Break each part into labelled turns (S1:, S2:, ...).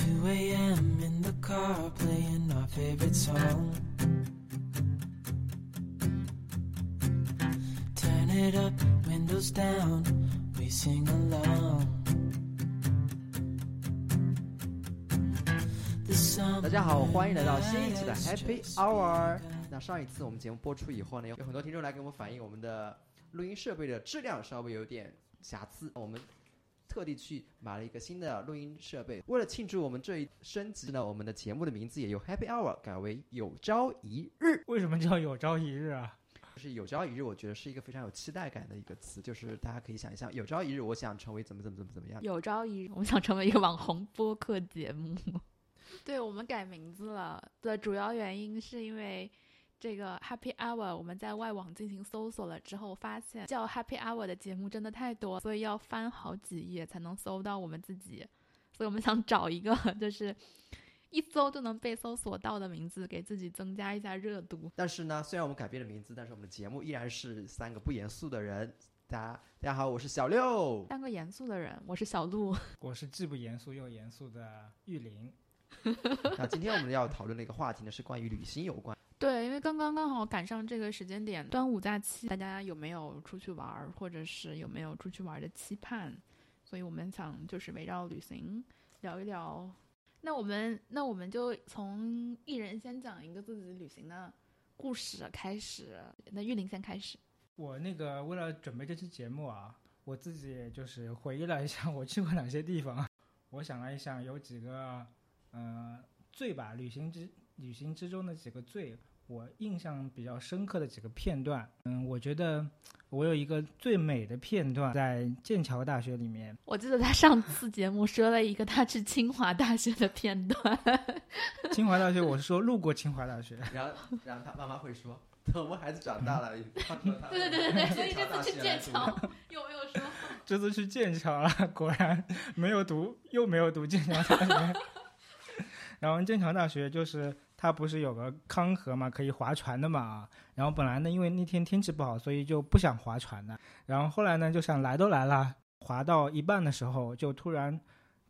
S1: 2 a.m. in the car playing our favorite song. Turn it up, windows down, we sing along.
S2: 大家好，欢迎来到新一期的 Happy Hour。那上一次我们节目播出以后呢，有很多听众来给我们反映我们的录音设备的质量稍微有点瑕疵，我们特地去买了一个新的录音设备。为了庆祝我们这一升级呢，我们的节目的名字也由 Happy Hour 改为有朝一日。
S3: 为什么叫有朝一日啊？
S2: 就是有朝一日，我觉得是一个非常有期待感的一个词，就是大家可以想一想，有朝一日我想成为怎么怎么怎么怎么样。
S4: 有朝一日，我们想成为一个网红播客节目。对我们改名字了的主要原因是因为这个 Happy Hour，我们在外网进行搜索了之后，发现叫 Happy Hour 的节目真的太多，所以要翻好几页才能搜到我们自己。所以我们想找一个就是一搜就能被搜索到的名字，给自己增加一下热度。
S2: 但是呢，虽然我们改变了名字，但是我们的节目依然是三个不严肃的人。大家大家好，我是小六。
S4: 三个严肃的人，我是小鹿。
S3: 我是既不严肃又严肃的玉林。
S2: 那今天我们要讨论的一个话题呢，是关于旅行有关。
S4: 对，因为刚刚刚好赶上这个时间点，端午假期，大家有没有出去玩儿，或者是有没有出去玩儿的期盼？所以我们想就是围绕旅行聊一聊。那我们那我们就从一人先讲一个自己旅行的故事开始。那玉林先开始。
S3: 我那个为了准备这期节目啊，我自己就是回忆了一下我去过哪些地方。我想了一下，有几个呃最吧，旅行之旅行之中的几个最我印象比较深刻的几个片段。嗯，我觉得我有一个最美的片段在剑桥大学里面。
S4: 我记得他上次节目说了一个他去清华大学的片段。
S3: 清华大学，我是说路过清华大学。
S2: 然后，然后他妈妈会说：“等我们孩子长大了。”对
S4: 对对对对，所以这次去剑桥有没有说？
S3: 这次去剑桥了，果然没有读，又没有读剑桥大学。然后剑桥大学就是它不是有个康河嘛，可以划船的嘛。然后本来呢，因为那天天气不好，所以就不想划船的。然后后来呢，就想来都来了，划到一半的时候，就突然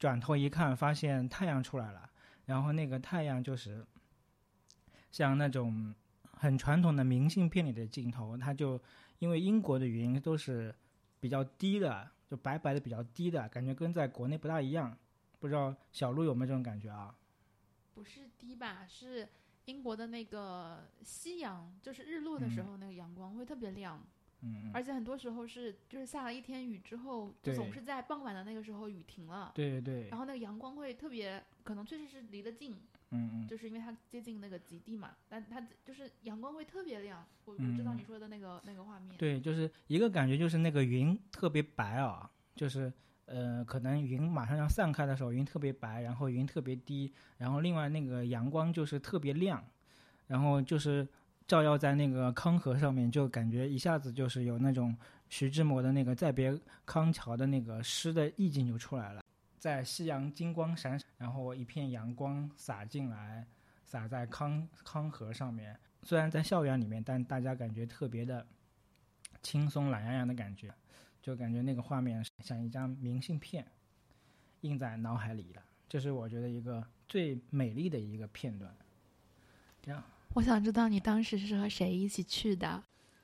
S3: 转头一看，发现太阳出来了。然后那个太阳就是像那种很传统的明信片里的镜头，它就因为英国的云都是比较低的，就白白的比较低的感觉，跟在国内不大一样。不知道小鹿有没有这种感觉啊？
S4: 不是低吧？是英国的那个夕阳，就是日落的时候，那个阳光会特别亮。
S3: 嗯，
S4: 而且很多时候是就是下了一天雨之后，就总是在傍晚的那个时候雨停了。
S3: 对对对。
S4: 然后那个阳光会特别，可能确实是离得近。
S3: 嗯嗯。
S4: 就是因为它接近那个极地嘛，但它就是阳光会特别亮。我我知道你说的那个那个画面。
S3: 对，就是一个感觉，就是那个云特别白啊，就是呃，可能云马上要散开的时候，云特别白，然后云特别低，然后另外那个阳光就是特别亮，然后就是照耀在那个康河上面，就感觉一下子就是有那种徐志摩的那个《再别康桥》的那个诗的意境就出来了。在夕阳金光闪闪，然后一片阳光洒进来，洒在康康河上面。虽然在校园里面，但大家感觉特别的轻松懒洋洋的感觉，就感觉那个画面像一张明信片，印在脑海里了。这是我觉得一个最美丽的一个片段。这样，
S4: 我想知道你当时是和谁一起去的？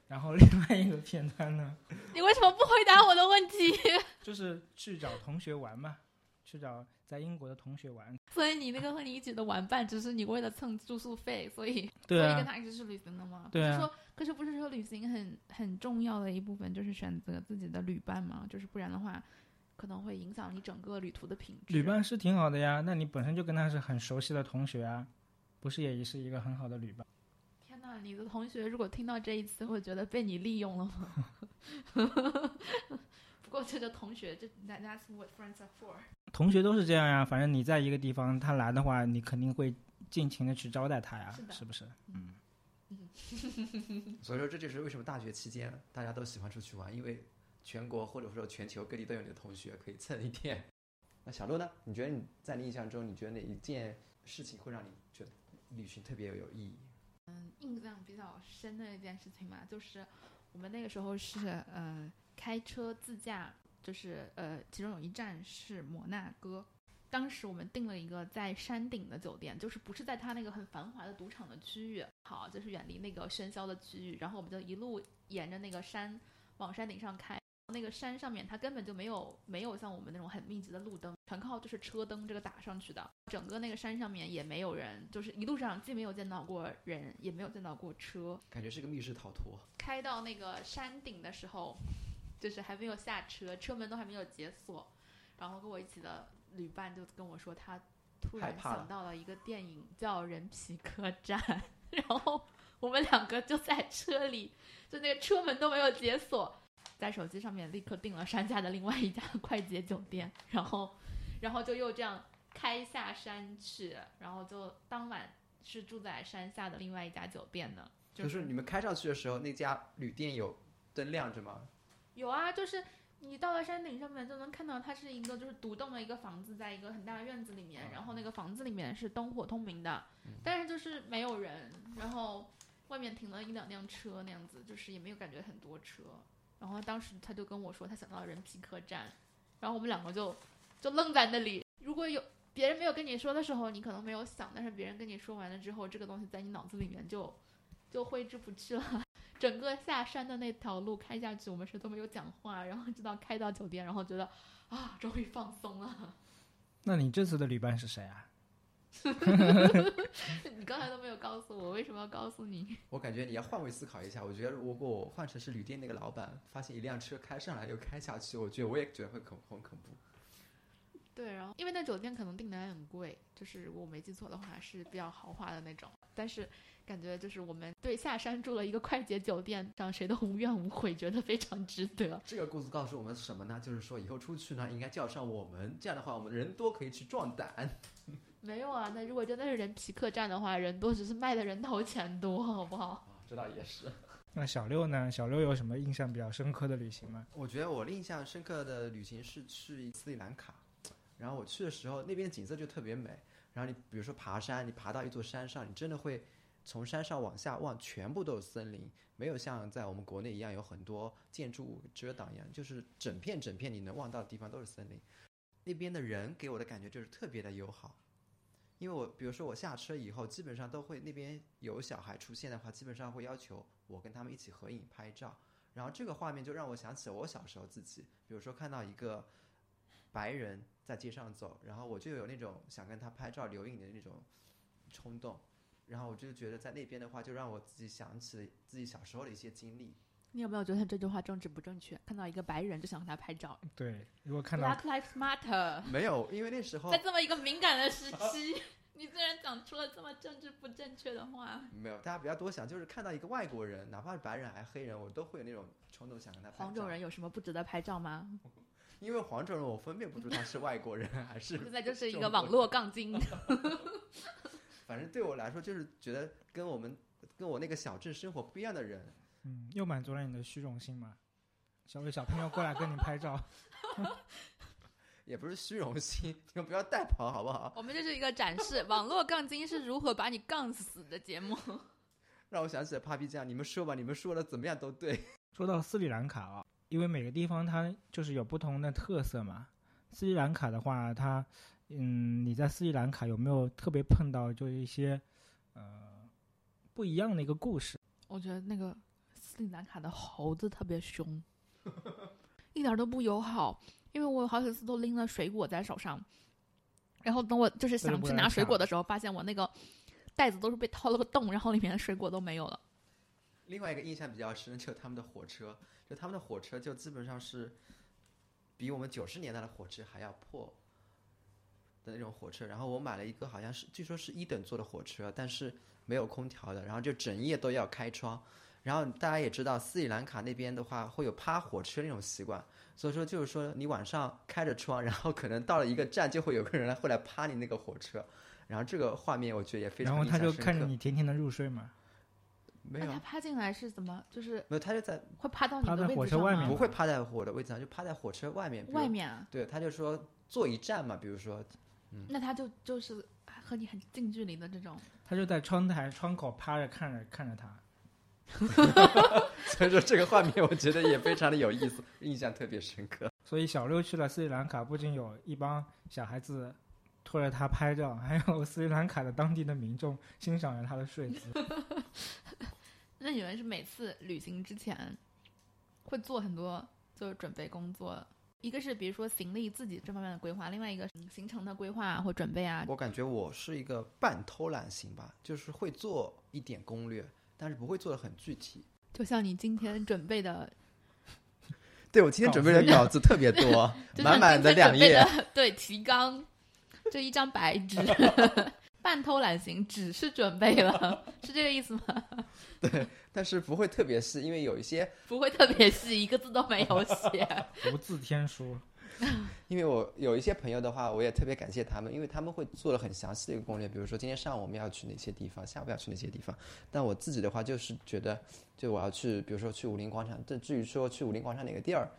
S3: 然后另外一个片段呢？
S4: 你为什么不回答我的问题？
S3: 就是去找同学玩嘛。去找在英国的同学玩，
S4: 所以你那个和你一起的玩伴，只是你为了蹭住宿费，所以
S3: 所
S4: 以跟他一起去旅行的吗？
S3: 对
S4: 啊。说，可是不是说旅行很很重要的一部分就是选择自己的旅伴吗？就是不然的话，可能会影响你整个旅途的品质。
S3: 旅伴是挺好的呀，那你本身就跟他是很熟悉的同学啊，不是也是一个很好的旅伴？
S4: 天哪，你的同学如果听到这一次，会觉得被你利用了吗？不过这个同学，这 that's what friends are for。
S3: 同学都是这样呀，反正你在一个地方，他来的话，你肯定会尽情的去招待他呀，是不是？嗯。
S2: 所以说，这就是为什么大学期间大家都喜欢出去玩，因为全国或者说全球各地都有你的同学可以蹭一天。那小鹿呢？你觉得你在你印象中，你觉得哪一件事情会让你觉得旅行特别有意义？
S4: 嗯，印象比较深的一件事情嘛，就是我们那个时候是呃开车自驾，就是呃其中有一站是摩纳哥。当时我们订了一个在山顶的酒店，就是不是在它那个很繁华的赌场的区域，好，就是远离那个喧嚣的区域。然后我们就一路沿着那个山往山顶上开。那个山上面它根本就没有没有像我们那种很密集的路灯，全靠就是车灯这个打上去的。整个那个山上面也没有人，就是一路上既没有见到过人，也没有见到过车。
S2: 感觉是个密室逃脱。
S4: 开到那个山顶的时候，就是还没有下车，车门都还没有解锁。然后跟我一起的旅伴就跟我说，他突然想到了一个电影叫《人皮客栈》，然后我们两个就在车里，就那个车门都没有解锁，在手机上面立刻订了山下的另外一家 快捷酒店，然后，然后就又这样开下山去，然后就当晚是住在山下的另外一家酒店的，
S2: 就是你们开上去的时候，那家旅店有灯亮着吗？
S4: 有啊，就是你到了山顶上面就能看到，它是一个就是独栋的一个房子，在一个很大的院子里面，然后那个房子里面是灯火通明的，但是就是没有人，然后外面停了一两辆车那样子，就是也没有感觉很多车。然后当时他就跟我说，他想到了人皮客栈，然后我们两个就就愣在那里。如果有别人没有跟你说的时候，你可能没有想，但是别人跟你说完了之后，这个东西在你脑子里面就就挥之不去了。整个下山的那条路开下去，我们谁都没有讲话，然后直到开到酒店，然后觉得啊，终于放松了。
S3: 那你这次的旅伴是谁啊？
S4: 你刚才都没有告诉我，为什么要告诉你？
S2: 我感觉你要换位思考一下。我觉得如果我换成是旅店那个老板，发现一辆车开上来又开下去，我觉得我也觉得会恐很恐怖。
S4: 对，然后因为那酒店可能订的还很贵，就是如果我没记错的话是比较豪华的那种，但是感觉就是我们对下山住了一个快捷酒店，让谁都无怨无悔，觉得非常值得。
S2: 这个故事告诉我们什么呢？就是说以后出去呢，应该叫上我们，这样的话我们人多可以去壮胆。
S4: 没有啊，那如果真的是人皮客栈的话，人多只是卖的人头钱多，好不好？
S2: 啊，这倒也是。
S3: 那小六呢？小六有什么印象比较深刻的旅行吗？
S2: 我觉得我印象深刻的旅行是去斯里兰卡，然后我去的时候，那边景色就特别美。然后你比如说爬山，你爬到一座山上，你真的会从山上往下望，全部都是森林，没有像在我们国内一样有很多建筑物遮挡一样，就是整片整片你能望到的地方都是森林。那边的人给我的感觉就是特别的友好，因为我比如说我下车以后，基本上都会那边有小孩出现的话，基本上会要求我跟他们一起合影拍照。然后这个画面就让我想起了我小时候自己，比如说看到一个白人在街上走，然后我就有那种想跟他拍照留影的那种冲动，然后我就觉得在那边的话，就让我自己想起了自己小时候的一些经历。
S4: 你有没有觉得这句话政治不正确？看到一个白人就想和他拍照
S3: 对，如果看到
S4: ，Black Lives Matter。
S2: 没有，因为那时候
S4: 在这么一个敏感的时期，你竟然讲出了这么政治不正确的话。
S2: 没有，大家不要多想，就是看到一个外国人，哪怕是白人还是黑人，我都会有那种冲动想跟他拍照。
S4: 黄种人有什么不值得拍照吗？
S2: 因为黄种人我分辨不出他是外国人 还是
S4: 现在就是一个网络杠精。
S2: 反正对我来说，就是觉得跟我们跟我那个小镇生活不一样的人，
S3: 嗯，又满足了你的虚荣心嘛。小六小朋友过来跟你拍照，
S2: 也不是虚荣心，你们不要带跑好不好？
S4: 我们这是一个展示网络杠精是如何把你杠死的节目。
S2: 让我想起了 Papi 酱，你们说吧，你们说的怎么样都对。
S3: 说到斯里兰卡啊，因为每个地方它就是有不同的特色嘛。斯里兰卡的话，它，嗯，你在斯里兰卡有没有特别碰到就一些，呃，不一样的一个故事？
S4: 我觉得那个斯里兰卡的猴子特别凶，一点都不友好。因为我有好几次都拎了水果在手上，然后等我就是想去拿水果的时候，发现我那个袋子都是被掏了个洞，然后里面的水果都没有了。
S2: 另外一个印象比较深，就是他们的火车，就他们的火车就基本上是比我们九十年代的火车还要破的那种火车。然后我买了一个好像是据说是一等座的火车，但是没有空调的，然后就整夜都要开窗。然后大家也知道，斯里兰卡那边的话会有趴火车那种习惯，所以说就是说你晚上开着窗，然后可能到了一个站就会有个人来会来趴你那个火车，然后这个画面我觉得也非常
S3: 然后他就看着你甜甜的入睡嘛，
S2: 没有
S4: 那他趴进来是怎么？就是
S2: 没有，他就在
S4: 会趴到你的位置上吗
S3: 火车外面
S2: 不会趴在我的位置上，就趴在火车外面。
S4: 外面啊？
S2: 对，他就说坐一站嘛，比如说，
S4: 那他就就是和你很近距离的这种。
S3: 他就在窗台窗口趴着看着看着他。
S2: 所以说这个画面我觉得也非常的有意思，印象特别深刻。
S3: 所以小六去了斯里兰卡，不仅有一帮小孩子拖着他拍照，还有斯里兰卡的当地的民众欣赏着他的睡姿。
S4: 那你们是每次旅行之前会做很多就是准备工作？一个是比如说行李自己这方面的规划，另外一个行程的规划或准备啊。
S2: 我感觉我是一个半偷懒型吧，就是会做一点攻略，但是不会做的很具体。
S4: 就像你今天准备的，
S2: 对我今天准备的稿子特别多，满满的两页。
S4: 对提纲，就一张白纸。半偷懒型只是准备了，是这个意思吗？
S2: 对但是不会特别细，因为有一些，
S4: 不会特别细，一个字都没有写。
S3: 无字天书，
S2: 因为我有一些朋友的话，我也特别感谢他们，因为他们会做了很详细的一个攻略，比如说今天上午我们要去哪些地方，下午要去哪些地方。但我自己的话，就是觉得，就我要去，比如说去武林广场，这至于说去武林广场哪个地儿，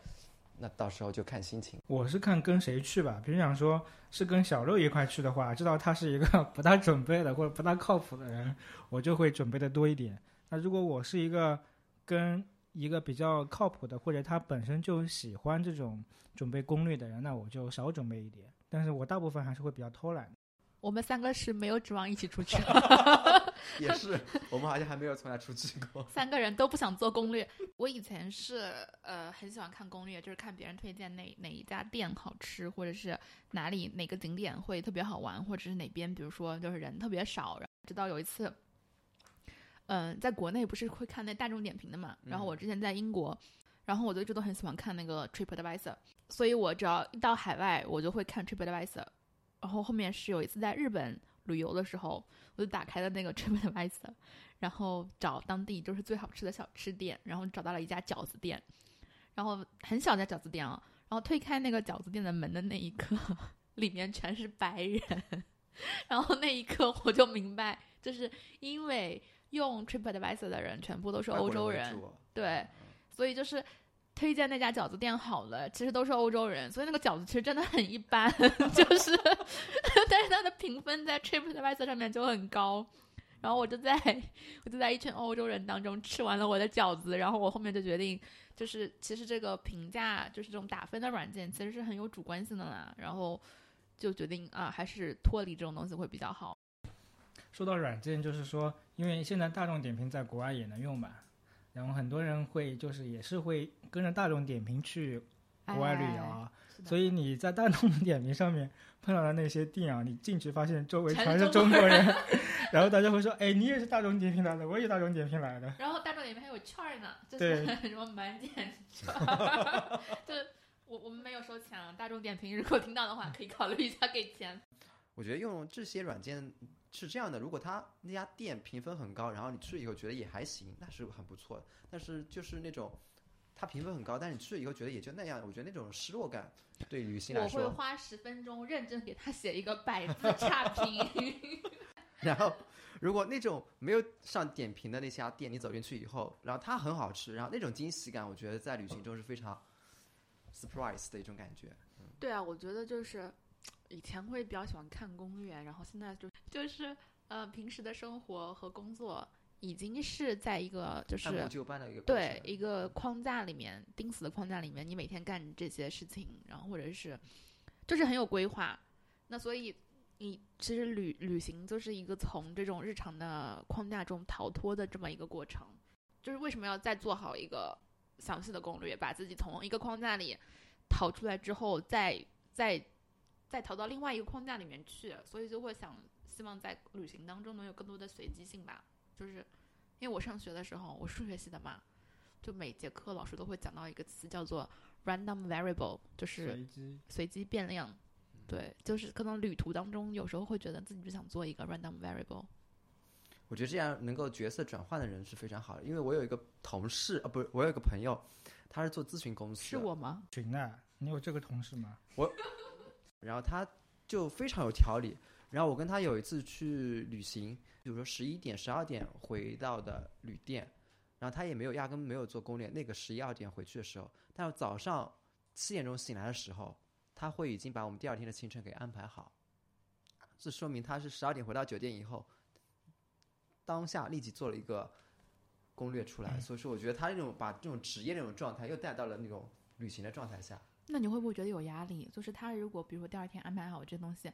S2: 那到时候就看心情。
S3: 我是看跟谁去吧。比如讲说是跟小肉一块去的话，知道他是一个 不大准备的或者不大靠谱的人，我就会准备的多一点。那如果我是一个跟一个比较靠谱的，或者他本身就喜欢这种准备攻略的人，那我就少准备一点。但是我大部分还是会比较偷懒。
S4: 我们三个是没有指望一起出去，
S2: 也是，我们好像还没有从来出去过。
S4: 三个人都不想做攻略。我以前是呃很喜欢看攻略，就是看别人推荐哪哪一家店好吃，或者是哪里哪个景点会特别好玩，或者是哪边比如说就是人特别少。然后直到有一次，嗯、在国内不是会看那大众点评的嘛，然后我之前在英国。然后我就一直都很喜欢看那个 TripAdvisor，所以我只要一到海外，我就会看 TripAdvisor。然后后面是有一次在日本旅游的时候，我就打开了那个 TripAdvisor，然后找当地就是最好吃的小吃店，然后找到了一家饺子店，然后很小家饺子店啊，然后推开那个饺子店的门的那一刻，里面全是白人，然后那一刻我就明白，就是因为用 TripAdvisor 的人全部都是欧洲人，对，所以就是推荐那家饺子店好了，其实都是欧洲人，所以那个饺子其实真的很一般，就是，但是它的评分在 TripAdvisor 上面就很高。然后我就在我就在一群欧洲人当中吃完了我的饺子，然后我后面就决定，就是其实这个评价就是这种打分的软件其实是很有主观性的啦，然后就决定啊还是脱离这种东西会比较好。
S3: 说到软件，就是说，因为现在大众点评在国外也能用吧，然后很多人会就是也是会跟着大众点评去国外旅游所以你在大众点评上面碰到的那些店啊，你进去发现周围
S4: 全
S3: 全是
S4: 是中国
S3: 人，然后大家会说，哎，你也是大众点评来的，我也大众点评来的，
S4: 然后大众点评还有券儿呢，就是 什么满减券儿，就是我我们没有收钱啊。大众点评如果听到的话，可以考虑一下给钱。
S2: 我觉得用这些软件是这样的，如果他那家店评分很高，然后你去了以后觉得也还行，那是很不错的。但是就是那种他评分很高，但是你去了以后觉得也就那样，我觉得那种失落感对旅行来说
S4: 我会，花十分钟认真给他写一个百字差评。
S2: 然后如果那种没有上点评的那家店，你走进去以后，然后它很好吃，然后那种惊喜感，我觉得在旅行中是非常 surprise 的一种感觉。
S4: 对啊，我觉得就是以前会比较喜欢看攻略，然后现在就就是呃平时的生活和工作已经是在一个就是
S2: 按部就班的一个
S4: 对一个框架里面钉死的框架里面，你每天干这些事情，然后或者是就是很有规划。那所以你其实旅旅行就是一个从这种日常的框架中逃脱的这么一个过程。就是为什么要再做好一个详细的攻略，把自己从一个框架里逃出来之后，再再再投到另外一个框架里面去，所以就会想希望在旅行当中能有更多的随机性吧。就是因为我上学的时候，我数学系的嘛，就每节课老师都会讲到一个词叫做 random variable，就是
S3: 随机。
S4: 随机变量。对，就是可能旅途当中有时候会觉得自己就想做一个 random variable。
S2: 我觉得这样能够角色转换的人是非常好的，因为我有一个同事，啊，不是，我有一个朋友，他是做咨询公司的，
S4: 是我吗？
S3: 群啊，你有这个同事吗？
S2: 然后他就非常有条理。然后我跟他有一次去旅行，比如说十一点、十二点回到的旅店，然后他也没有压根没有做攻略。那个十一二点回去的时候，但是早上七点钟醒来的时候，他会已经把我们第二天的行程给安排好。这说明他是十二点回到酒店以后，当下立即做了一个攻略出来。所以说，我觉得他这种把这种职业那种状态又带到了那种旅行的状态下。
S4: 那你会不会觉得有压力？就是他如果比如说第二天安排好这东西，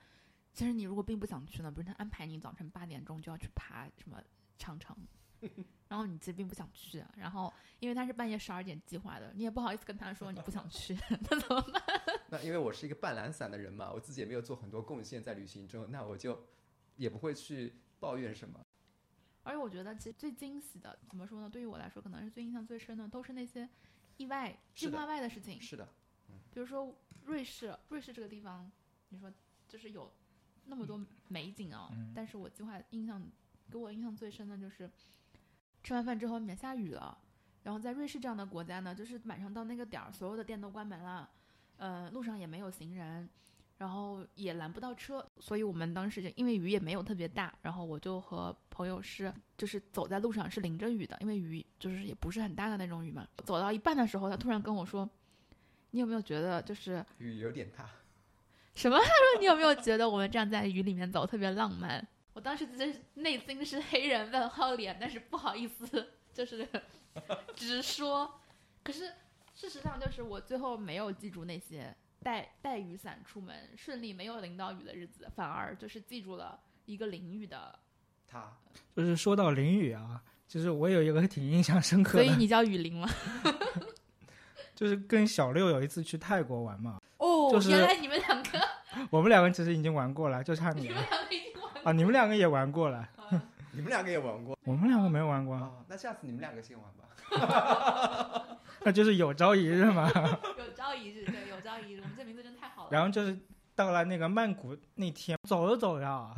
S4: 其实你如果并不想去呢，比如他安排你早晨八点钟就要去爬什么长城，然后你其实并不想去，然后因为他是半夜十二点计划的，你也不好意思跟他说你不想去，那怎么办？
S2: 那因为我是一个半懒散的人嘛，我自己也没有做很多贡献在旅行中，那我就也不会去抱怨什么。
S4: 而且我觉得其实最惊喜的，怎么说呢？对于我来说，可能是最印象最深的，都是那些意外、
S2: 是的
S4: 计划外的事情。
S2: 是的，
S4: 比如说瑞士，瑞士这个地方，你说就是有那么多美景啊，
S3: 嗯
S4: 但是我计划印象给我印象最深的就是吃完饭之后外面下雨了，然后在瑞士这样的国家呢，就是晚上到那个点儿，所有的店都关门了，呃，路上也没有行人。然后也拦不到车，所以我们当时就因为雨也没有特别大，然后我就和朋友是就是走在路上是淋着雨的，因为雨就是也不是很大的那种雨嘛。走到一半的时候，他突然跟我说：“你有没有觉得就是
S2: 雨有点大，
S4: 什么？他 说你有没有觉得我们站在雨里面走特别浪漫？我当时真是内心是黑人问号脸，但是不好意思，就是 直说。可是事实上就是我最后没有记住那些带带雨伞出门顺利没有淋到雨的日子，反而就是记住了一个淋雨的。
S2: 他
S3: 就是说到淋雨啊，就是我有一个挺印象深刻的，
S4: 所以你叫雨淋吗？
S3: 就是跟小六有一次去泰国玩嘛，
S4: 哦
S3: 就是
S4: 原来你们两个，
S3: 我们两个其实已经玩过了，就差
S4: 你
S3: 你
S4: 们
S3: 了
S4: 两个已经玩
S3: 啊，你们两个也玩过了，
S2: 你们两个也玩过？
S3: 我们两个没玩过，
S2: 哦，那下次你们两个先玩吧。
S3: 那就是有朝一日嘛。
S4: 有朝一日，对，有朝一日，我们这名字真太好了。
S3: 然后就是到了那个曼谷那天，走着走着啊，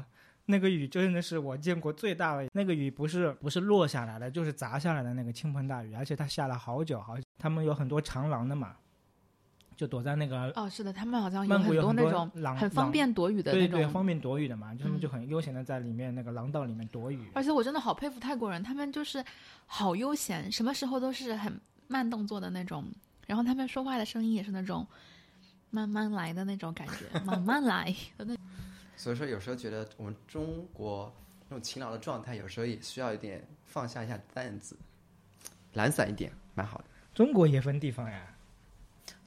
S3: 那个雨真的是我见过最大的。那个雨不是不是落下来的，就是砸下来的那个倾盆大雨，而且它下了好久好久。他们有很多长廊的嘛，就躲在那个
S4: 哦，是的，他们好像有
S3: 很多
S4: 多那种
S3: 廊
S4: 很方。便躲雨的
S3: 对
S4: 那种。
S3: 对，方便躲雨的嘛，就他们
S4: 嗯
S3: 就很悠闲的在里面那个廊道里面躲雨。
S4: 而且我真的好佩服泰国人，他们就是好悠闲，什么时候都是很慢动作的那种。然后他们说话的声音也是那种慢慢来的那种感觉，慢慢来的那。
S2: 所以说，有时候觉得我们中国那种勤劳的状态，有时候也需要一点放下一下担子，懒散一点，蛮好的。
S3: 中国也分地方呀。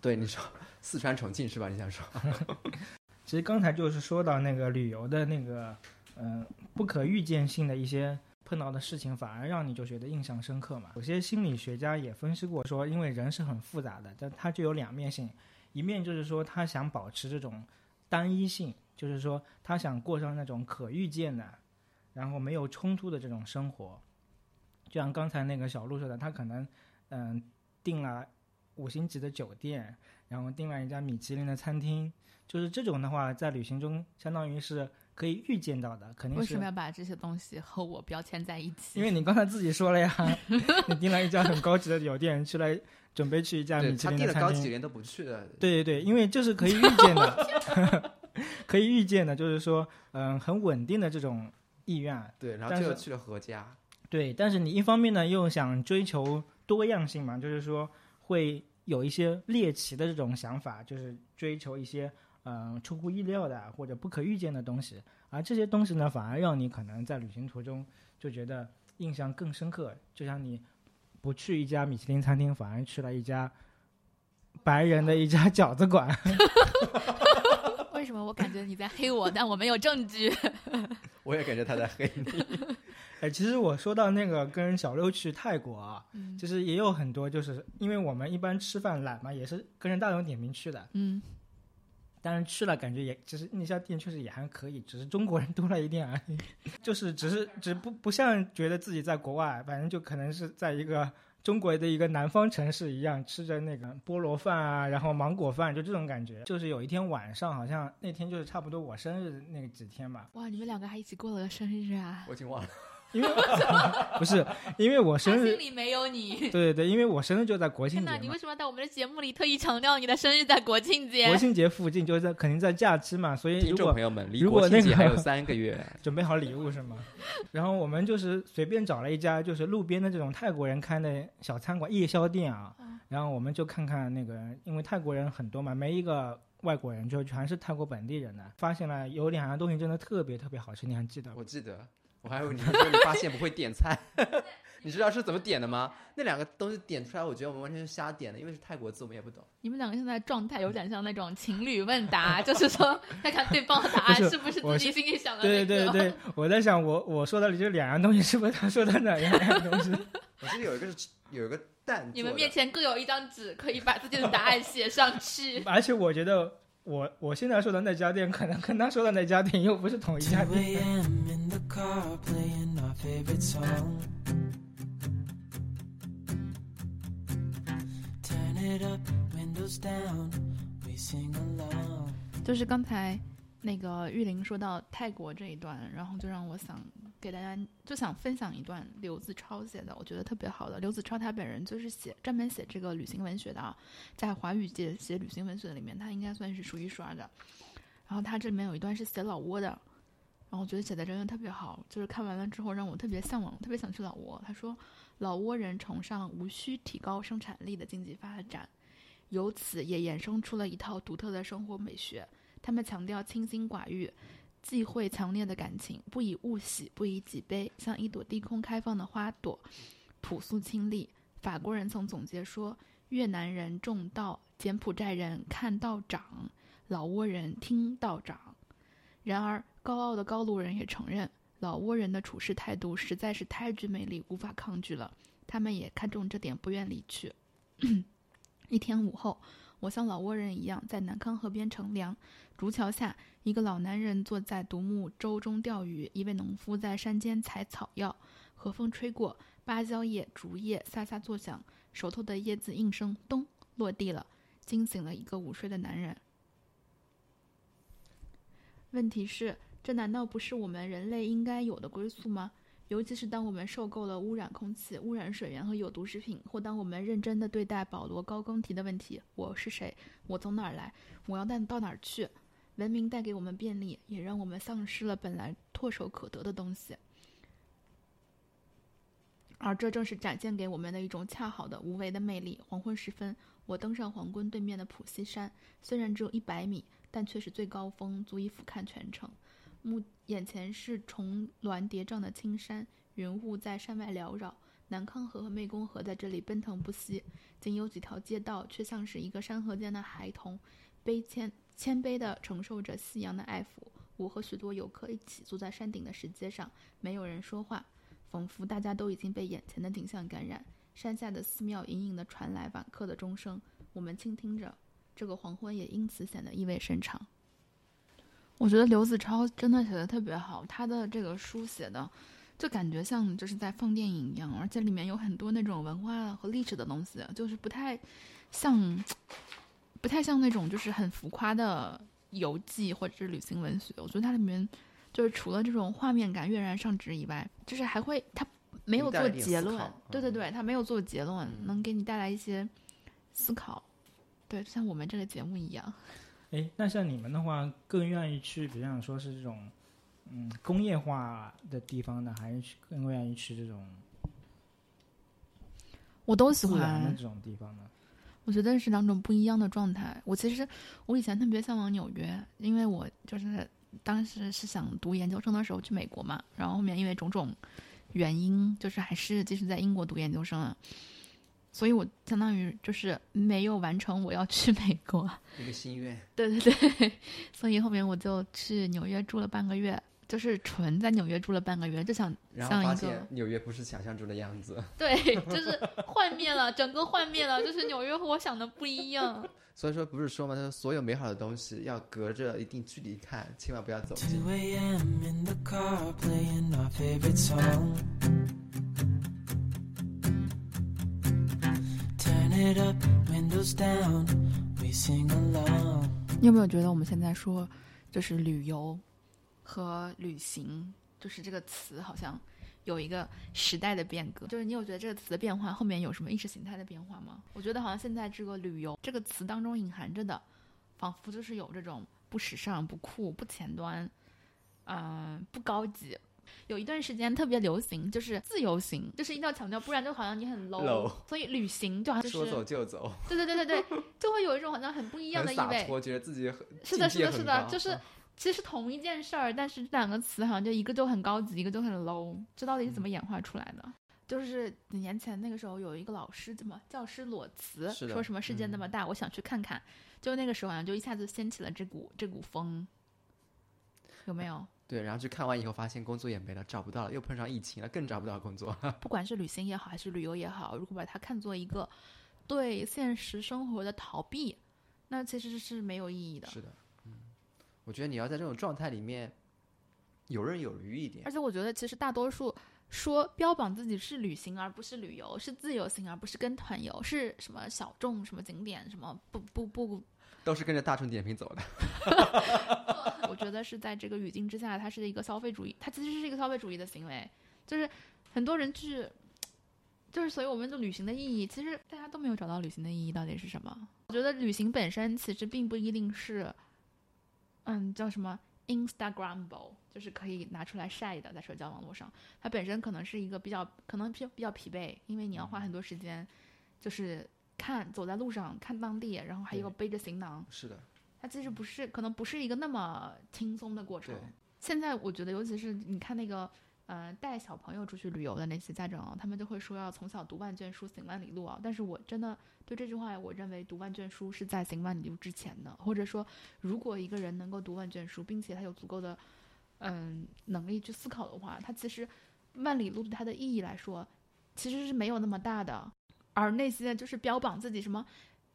S2: 对，你说四川重庆是吧？你想说？
S3: 其实刚才就是说到那个旅游的那个，嗯、不可预见性的一些碰到的事情，反而让你就觉得印象深刻嘛。有些心理学家也分析过说，因为人是很复杂的，但他就有两面性，一面就是说他想保持这种单一性，就是说他想过上那种可预见的，然后没有冲突的这种生活。就像刚才那个小鹿说的，他可能嗯订了五星级的酒店，然后订了一家米其林的餐厅，就是这种的话，在旅行中相当于是可以预见到的，肯定是
S4: 为什么要把这些东西和我标签在一起？
S3: 因为你刚才自己说了呀，你订了一家很高级的酒店，去了准备去一家米其
S2: 他订了高
S3: 林的餐厅。
S2: 级酒店都不去的。
S3: 对对对，因为这是可以预见的，可以预见的，就是说，嗯，很稳定的这种意愿。
S2: 对，然后
S3: 就是
S2: 去了何家。
S3: 对，但是你一方面呢又想追求多样性嘛，就是说会有一些猎奇的这种想法，就是追求一些嗯、呃出乎意料的或者不可预见的东西，而这些东西呢反而让你可能在旅行途中就觉得印象更深刻，就像你不去一家米其林餐厅，反而去了一家白人的一家饺子馆。
S4: 为什么我感觉你在黑我，但我没有证据？
S2: 我也感觉他在黑你。
S3: 哎，其实我说到那个跟小六去泰国啊，
S4: 嗯
S3: 其实也有很多，就是因为我们一般吃饭懒嘛，也是跟着大众点评去的。
S4: 嗯，
S3: 但是去了感觉也，其实那家店确实也还可以，只是中国人多了一点而已。就是只是只不不像觉得自己在国外，反正就可能是在一个中国的一个南方城市一样，吃着那个菠萝饭啊，然后芒果饭，就这种感觉。就是有一天晚上，好像那天就是差不多我生日那个几天吧，
S4: 哇，你们两个还一起过了个生日啊？
S2: 我已经忘了。
S3: 因为 不是因为我生日
S4: 心，里没有你。
S3: 对对对，因为我生日就在国庆
S4: 天哪，
S3: 节那
S4: 你为。什么在我们的节目里特意强调你的生日在国庆节？
S3: 国庆节附近就是在肯定在假期嘛，所以
S2: 听
S3: 如果
S2: 众朋友们，离
S3: 如果那个
S2: 国庆节还有三个月，
S3: 准备好礼物是吗？然后我们就是随便找了一家就是路边的这种泰国人开的小餐馆夜宵店啊，然后我们就看看那个，因为泰国人很多嘛，没一个外国人，就全是泰国本地人的。发现了有两样东西真的特别特别好吃，你还记得？
S2: 我记得，我还以为你说你发现不会点菜，你知道是怎么点的吗？那两个东西点出来，我觉得我们完全是瞎点的，因为是泰国字，我们也不懂。
S4: 你们两个现在状态有点像那种情侣问答，就是说 看看对方的答案
S3: 是
S4: 是不是
S3: 我
S4: 自己心里想的
S3: 对
S4: 那个。
S3: 对对，我在想我我说的这两样东西是不是他说的哪两样东西？
S2: 我记得有一个是有一个蛋，
S4: 你们面前各有一张纸，可以把自己的答案写上去。
S3: 而且我觉得我我现在说的那家店，可能跟他说的那家店又不是同一家店。
S1: a.m. in the car playing our favorite song. Turn it up, windows down, we sing along.
S4: 就是刚才那个玉林说到泰国这一段，然后就让我想给大家就想分享一段刘子超写的，我觉得特别好的。刘子超他本人就是写专门写这个旅行文学的啊，在华语界写旅行文学里面，他应该算是数一数二的。然后他这里面有一段是写老挝的，然后我觉得写的真的特别好，就是看完了之后让我特别向往，特别想去老挝。他说，老挝人崇尚无需提高生产力的经济发展，由此也衍生出了一套独特的生活美学。他们强调清心寡欲，忌讳强烈的感情，不以物喜，不以己悲，像一朵低空开放的花朵，朴素清丽。法国人曾总结说：越南人重道，柬埔寨人看道长，老挝人听道长。然而，高傲的高卢人也承认，老挝人的处事态度实在是太具魅力，无法抗拒了。他们也看中这点，不愿离去。一天午后，我像老挝人一样在南康河边乘凉。竹桥下，一个老男人坐在独木舟中钓鱼，一位农夫在山间采草药。和风吹过，芭蕉叶、竹叶飒飒作响，手头的叶子应声“咚”落地了，惊醒了一个午睡的男人。问题是，这难道不是我们人类应该有的归宿吗？尤其是当我们受够了污染空气、污染水源和有毒食品，或当我们认真的对待保罗高更提的问题：“我是谁？我从哪儿来？我要带到哪儿去？”文明带给我们便利，也让我们丧失了本来唾手可得的东西。而这正是展现给我们的一种恰好的无为的魅力。黄昏时分，我登上皇宫对面的普西山，虽然只有一百米，但却是最高峰，足以俯瞰全城。目眼前是重峦叠嶂的青山，云雾在山外缭绕。南康河和湄公河在这里奔腾不息，仅有几条街道，却像是一个山河间的孩童，卑谦谦卑地承受着夕阳的爱抚。我和许多游客一起坐在山顶的石阶上，没有人说话，仿佛大家都已经被眼前的景象感染。山下的寺庙隐隐地传来晚课的钟声，我们倾听着，这个黄昏也因此显得意味深长。我觉得刘子超真的写的特别好，他的这个书写的，就感觉像就是在放电影一样，而且里面有很多那种文化和历史的东西，就是不太像，不太像那种就是很浮夸的游记或者是旅行文学。我觉得它里面就是除了这种画面感跃然上纸以外，就是还会它没有做结论，对对对，它没有做结论，
S2: 嗯
S4: 能给你带来一些思考。对，就像我们这个节目一样。
S3: 哎，那像你们的话，更愿意去，比方说是这种，嗯，工业化的地方呢，还是去更愿意去这种
S4: 我都喜欢，
S3: 这种地方呢？
S4: 我觉得是两种不一样的状态。我其实我以前特别向往纽约，因为我就是当时是想读研究生的时候去美国嘛，然后后面因为种种原因，就是还是继续在英国读研究生啊，所以我相当于就是没有完成我要去美国。
S2: 一个心愿。
S4: 对 对对，所以后面我就去纽约住了半个月，就是纯在纽约住了半个月，就想
S2: 然后发
S4: 像一个
S2: 现纽约不是想象中的样子，
S4: 对，就是幻灭了，整个幻灭了，就是纽约和我想的不一样。
S2: 所以说不是说嘛，他说所有美好的东西要隔着一定距离看，千万不要走近。
S1: 2 a.m. in the car playing our favorite song. Turn it up, windows down, we sing along.
S4: 你有没有觉得我们现在说就是旅游和旅行，就是这个词好像有一个时代的变革？就是你有觉得这个词的变化后面有什么意识形态的变化吗？我觉得好像现在这个旅游这个词当中隐含着的，仿佛就是有这种不时尚、不酷、不前端，嗯、不高级。有一段时间特别流行，就是自由行，就是一定要强调，不然就好像你很 low。
S2: low
S4: 所以旅行就好像就是
S2: 说走就走，
S4: 对对对对对，就会有一种好像很不一样的意味。
S2: 我，觉得自己很
S4: 是的，是的，是的，就是
S2: 嗯
S4: 其实同一件事儿，但是这两个词好像就一个就很高级，一个就很 low，这到底是怎么
S2: 嗯
S4: 演化出来的？就是几年前那个时候有一个老师，怎么教师裸辞，说什么世界那么大，我想去看看。就那个时候好像就一下子掀起了这股这股风，有没有？
S2: 对，然后去看完以后发现工作也没了，找不到了，又碰上疫情了，更找不到工作。
S4: 不管是旅行也好，还是旅游也好，如果把它看作一个对现实生活的逃避，那其实是没有意义的。
S2: 是的，嗯，我觉得你要在这种状态里面游刃有余一点
S4: 而。且我觉得，其实大多数说标榜自己是旅行而不是旅游，是自由行而不是跟团游，是什么小众什么景点什么不不不，
S2: 都是跟着大众点评走的。
S4: 我觉得是在这个语境之下，它是一个消费主义，它其实是一个消费主义的行为，就是很多人去，就是所以我们的旅行的意义，其实大家都没有找到旅行的意义到底是什么。我觉得旅行本身其实并不一定是，嗯，叫什么 Instagramable，就是可以拿出来晒的，在社交网络上，它本身可能是一个比较可能比较比较疲惫，因为你要花很多时间，就是看走在路上看当地，然后还有背着行囊，
S2: 是的，
S4: 它其实不是，可能不是一个那么轻松的过程
S2: 对。
S4: 现在我觉得，尤其是你看那个，呃，带小朋友出去旅游的那些家长啊，他们就会说要从小读万卷书，行万里路啊。但是我真的对这句话，我认为读万卷书是在行万里路之前的，或者说，如果一个人能够读万卷书，并且他有足够的，嗯，能力去思考的话，他其实万里路对他的意义来说，其实是没有那么大的。而那些就是标榜自己什么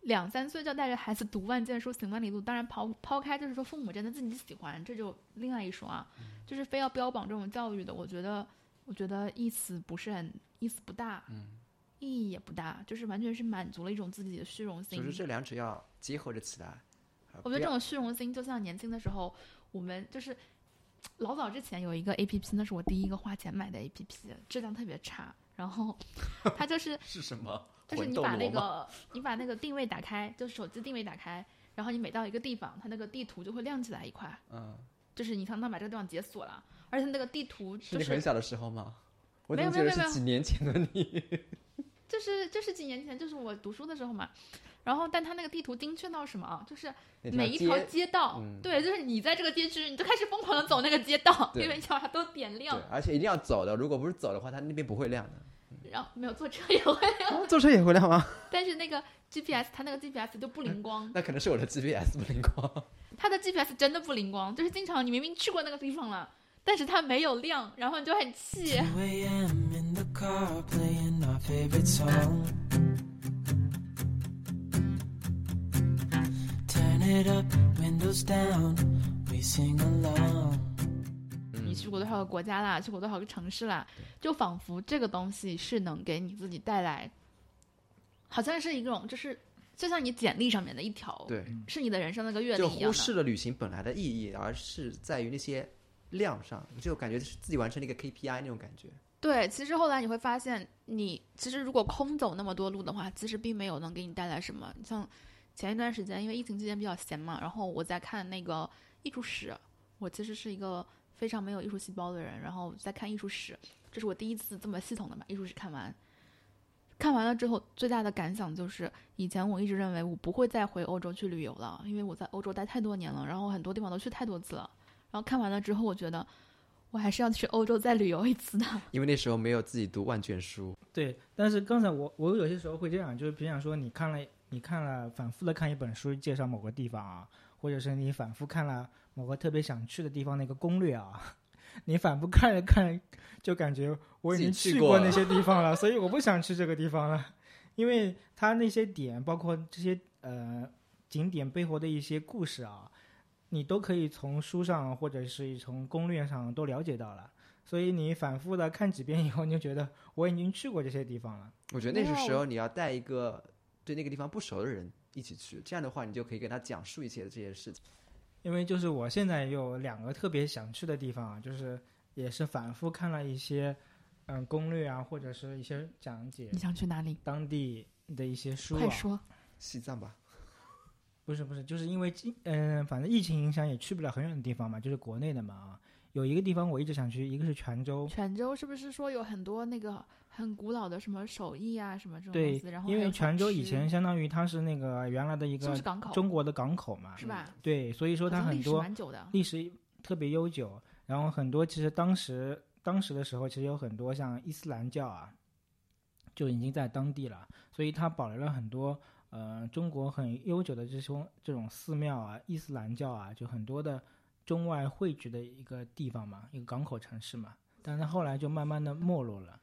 S4: 两三岁就带着孩子读万卷书、行万里路，当然抛抛开就是说父母真的自己喜欢，这就另外一说啊。就是非要标榜这种教育的，我觉得我觉得意思不是很意思不大，
S2: 嗯，
S4: 意义也不大，就是完全是满足了一种自己的虚荣心。
S2: 就是这两者要结合着起来。
S4: 我觉得这种虚荣心，就像年轻的时候，我们就是老早之前有一个 A P P，那是我第一个花钱买的 A P P，质量特别差。然后它就是
S2: 是什么？
S4: 就是你把那个你把那个定位打开，就是手机定位打开，然后你每到一个地方，它那个地图就会亮起来一块，
S2: 嗯，
S4: 就是你相当于把这个地方解锁了，而且那个地图就是
S2: 你很小的时候吗？我
S4: 没
S2: 怎么觉得
S4: 有没有没有
S2: 是几年前的你？
S4: 就是就是几年前，就是我读书的时候嘛。然后，但它那个地图精确到什么啊？就是每一条
S2: 街
S4: 街道，
S2: 嗯
S4: 对，就是你在这个街区，你就开始疯狂的走那个街道，
S2: 对
S4: 因为你要把它都点亮，。
S2: 而且一定要走的，如果不是走的话，它那边不会亮的。
S4: 然后没有坐车也会亮，
S2: 坐车也会亮吗？
S4: 但是那个 GPS 它那个 GPS 就不灵光，
S2: 那可能是我的 GPS 不灵光。
S4: 它的 GPS 真的不灵光，就是经常你明明去过那个地方了，但是它没有亮，然后你就很气。你去过多少个国家啦，去过多少个城市啦，就仿佛这个东西是能给你自己带来，好像是一种就是就像你简历上面的一条，
S2: 对，
S4: 是你的人生的一个阅历
S2: 就
S4: 一样。
S2: 忽视了旅行本来的意义，而是在于那些量上，就感觉是自己完成了一个 KPI 那种感觉。
S4: 对，其实后来你会发现，你其实如果空走那么多路的话，其实并没有能给你带来什么。像前一段时间，因为疫情期间比较闲嘛，然后我在看那个艺术史，我其实是一个非常没有艺术细胞的人，然后在看艺术史，这是我第一次这么系统的把艺术史看完。看完了之后，最大的感想就是，以前我一直认为我不会再回欧洲去旅游了，因为我在欧洲待太多年了，然后很多地方都去太多次了。然后看完了之后，我觉得我还是要去欧洲再旅游一次的。
S2: 因为那时候没有自己读万卷书，
S3: 对，但是刚才我我有些时候会这样，就是比方说你看了你看了反复的看一本书介绍某个地方啊，或者是你反复看了某个特别想去的地方那个攻略啊，你反复看着看就感觉我已经
S2: 去
S3: 去
S2: 过
S3: 那些地方了，所以我不想去这个地方了，因为它那些点包括这些呃景点背后的一些故事啊，你都可以从书上或者是从攻略上都了解到了。所以你反复的看几遍以后，你就觉得我已经去过这些地方了。
S2: 我觉得那
S4: 个
S2: 时候你要带一个对那个地方不熟的人一起去，这样的话你就可以给他讲述一些这些事情。
S3: 因为就是我现在有两个特别想去的地方啊，就是也是反复看了一些嗯攻略啊，或者是一些讲解
S4: 你想去哪里？
S3: 当地的一些书啊。
S4: 快说！
S2: 西藏吧，
S3: 不是不是，就是因为疫嗯、反正疫情影响也去不了很远的地方嘛，就是国内的嘛啊。有一个地方我一直想去，一个是泉州。
S4: 泉州是不是说有很多那个很古老的什么手艺啊，什么这种
S3: 对
S4: 东西？然，后
S3: 因为泉州以前相当于它是那个原来的一个？中国的港口嘛，
S4: 是吧？
S3: 对，所以说它很多。历史特别悠久，然后很多其实当时当时的时候，其实有很多像伊斯兰教啊，就已经在当地了，所以它保留了很多呃中国很悠久的这种这种寺庙啊，伊斯兰教啊，就很多的中外汇聚的一个地方嘛，一个港口城市嘛，但是后来就慢慢的没落了，